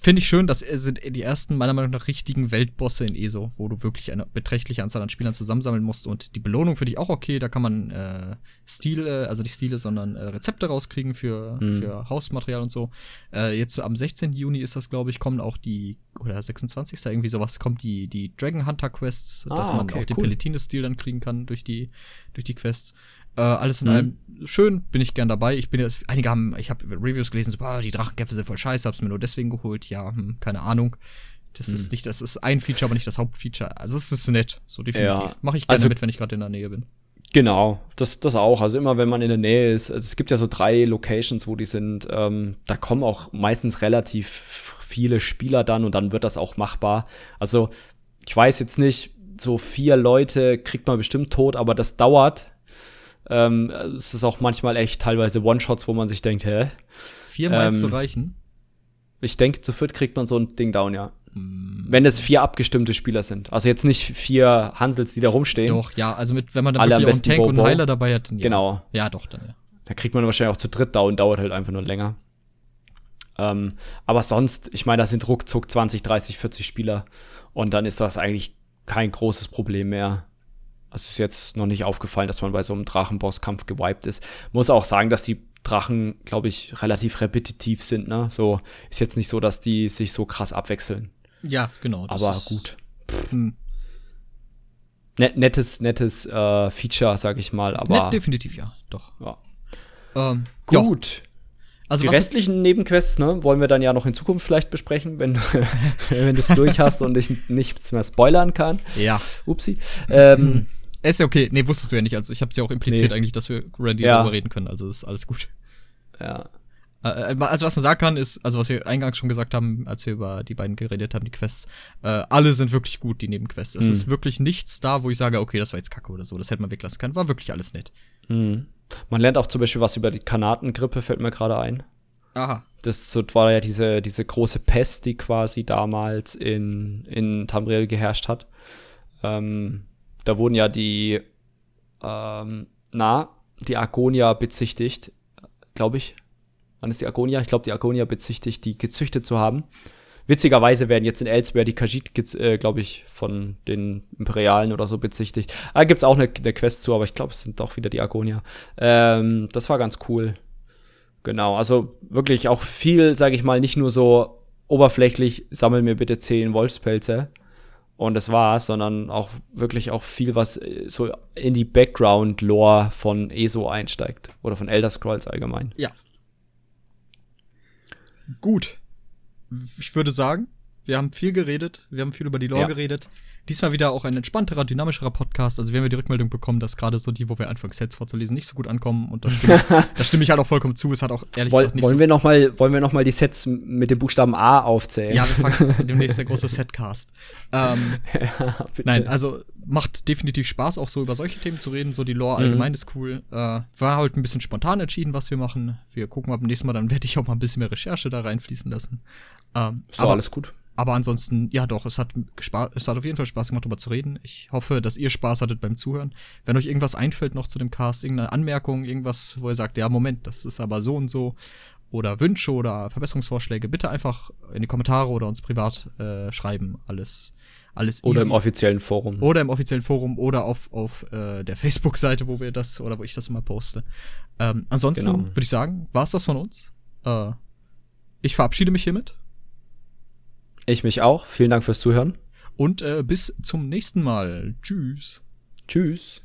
Finde ich schön, das sind die ersten, meiner Meinung nach, richtigen Weltbosse in ESO, wo du wirklich eine beträchtliche Anzahl an Spielern zusammensammeln musst. Und die Belohnung finde ich auch okay. Da kann man äh, Stile, also nicht Stile, sondern äh, Rezepte rauskriegen für, mhm. für Hausmaterial und so. Äh, jetzt am 16. Juni ist das, glaube ich, kommen auch die, oder 26. irgendwie sowas, kommt die, die Dragon Hunter Quests, ah, dass man okay, auch den cool. Peletine-Stil dann kriegen kann durch die, durch die Quests. Äh, alles in mhm. allem schön, bin ich gern dabei. Ich bin jetzt, einige haben, ich habe Reviews gelesen, so, boah, die Drachenkämpfe sind voll scheiße, hab's mir nur deswegen geholt. Ja, hm, keine Ahnung. Das mhm. ist nicht, das ist ein Feature, aber nicht das Hauptfeature. Also es ist nett, so definitiv. Ja. Mache ich gerne also, mit, wenn ich gerade in der Nähe bin. Genau, das, das auch. Also immer, wenn man in der Nähe ist. Also es gibt ja so drei Locations, wo die sind. Ähm, da kommen auch meistens relativ viele Spieler dann und dann wird das auch machbar. Also ich weiß jetzt nicht, so vier Leute kriegt man bestimmt tot, aber das dauert ähm, es ist auch manchmal echt teilweise One-Shots, wo man sich denkt, hä? Vier ähm, zu reichen? Ich denke, zu viert kriegt man so ein Ding down, ja. Mm. Wenn es vier abgestimmte Spieler sind. Also jetzt nicht vier Hansels, die da rumstehen. Doch, ja, also mit, wenn man dann wirklich auch einen Tank Bobo. und einen Heiler dabei hat, dann ja. Genau. Ja, doch, dann ja. Da kriegt man wahrscheinlich auch zu dritt down, dauert halt einfach nur länger. Ähm, aber sonst, ich meine, da sind ruckzuck 20, 30, 40 Spieler. Und dann ist das eigentlich kein großes Problem mehr. Also ist jetzt noch nicht aufgefallen, dass man bei so einem Drachenbosskampf gewiped ist. Muss auch sagen, dass die Drachen, glaube ich, relativ repetitiv sind. Ne? So ist jetzt nicht so, dass die sich so krass abwechseln. Ja, genau. Aber gut. Hm. Net, nettes, nettes äh, Feature, sag ich mal. Aber Net, definitiv ja, doch. Ja. Ähm, gut. Ja. Also die restlichen Nebenquests ne, wollen wir dann ja noch in Zukunft vielleicht besprechen, wenn, wenn du es durch hast und ich nichts mehr spoilern kann. Ja. Upsi. Ähm, ist ja okay. Nee, wusstest du ja nicht. Also ich habe es ja auch impliziert nee. eigentlich, dass wir Randy ja. darüber reden können. Also ist alles gut. Ja. Äh, äh, also was man sagen kann, ist, also was wir eingangs schon gesagt haben, als wir über die beiden geredet haben, die Quests, äh, alle sind wirklich gut, die Nebenquests. Es mhm. ist wirklich nichts da, wo ich sage, okay, das war jetzt Kacke oder so, das hätte man weglassen können. War wirklich alles nett. Mhm. Man lernt auch zum Beispiel was über die Kanatengrippe, fällt mir gerade ein. Aha. Das war ja diese, diese große Pest, die quasi damals in, in Tamriel geherrscht hat. Ähm, da wurden ja die, ähm, na, die Argonia bezichtigt, glaube ich. Wann ist die Argonia? Ich glaube, die Argonia bezichtigt, die gezüchtet zu haben. Witzigerweise werden jetzt in Elsewhere die Khajiit, äh, glaube ich, von den Imperialen oder so bezichtigt. Da gibt es auch eine, eine, Quest zu, aber ich glaube, es sind doch wieder die Argonia. Ähm, das war ganz cool. Genau, also wirklich auch viel, sage ich mal, nicht nur so oberflächlich, sammel mir bitte zehn Wolfspelze, und das war's, sondern auch wirklich auch viel, was äh, so in die Background-Lore von ESO einsteigt. Oder von Elder Scrolls allgemein. Ja. Gut. Ich würde sagen, wir haben viel geredet, wir haben viel über die Lore ja. geredet. Diesmal wieder auch ein entspannterer, dynamischerer Podcast. Also wir haben ja die Rückmeldung bekommen, dass gerade so die, wo wir anfangen, Sets vorzulesen, nicht so gut ankommen. Und da stimme, ich, da stimme ich halt auch vollkommen zu. Es hat auch ehrlich Woll, gesagt nicht wollen so wir noch mal, Wollen wir noch mal die Sets mit dem Buchstaben A aufzählen? Ja, wir fangen demnächst der große Setcast. Ähm, ja, nein, also macht definitiv Spaß, auch so über solche Themen zu reden. So die Lore mhm. allgemein ist cool. Äh, war halt ein bisschen spontan entschieden, was wir machen. Wir gucken mal beim nächsten Mal, dann werde ich auch mal ein bisschen mehr Recherche da reinfließen lassen. Ähm, ist aber alles gut aber ansonsten, ja doch, es hat, Spaß, es hat auf jeden Fall Spaß gemacht, darüber zu reden. Ich hoffe, dass ihr Spaß hattet beim Zuhören. Wenn euch irgendwas einfällt noch zu dem Cast, irgendeine Anmerkung, irgendwas, wo ihr sagt, ja, Moment, das ist aber so und so, oder Wünsche oder Verbesserungsvorschläge, bitte einfach in die Kommentare oder uns privat äh, schreiben. Alles, alles Oder im offiziellen Forum. Oder im offiziellen Forum oder auf, auf äh, der Facebook-Seite, wo wir das oder wo ich das immer poste. Ähm, ansonsten genau. würde ich sagen, war es das von uns. Äh, ich verabschiede mich hiermit. Ich mich auch. Vielen Dank fürs Zuhören. Und äh, bis zum nächsten Mal. Tschüss. Tschüss.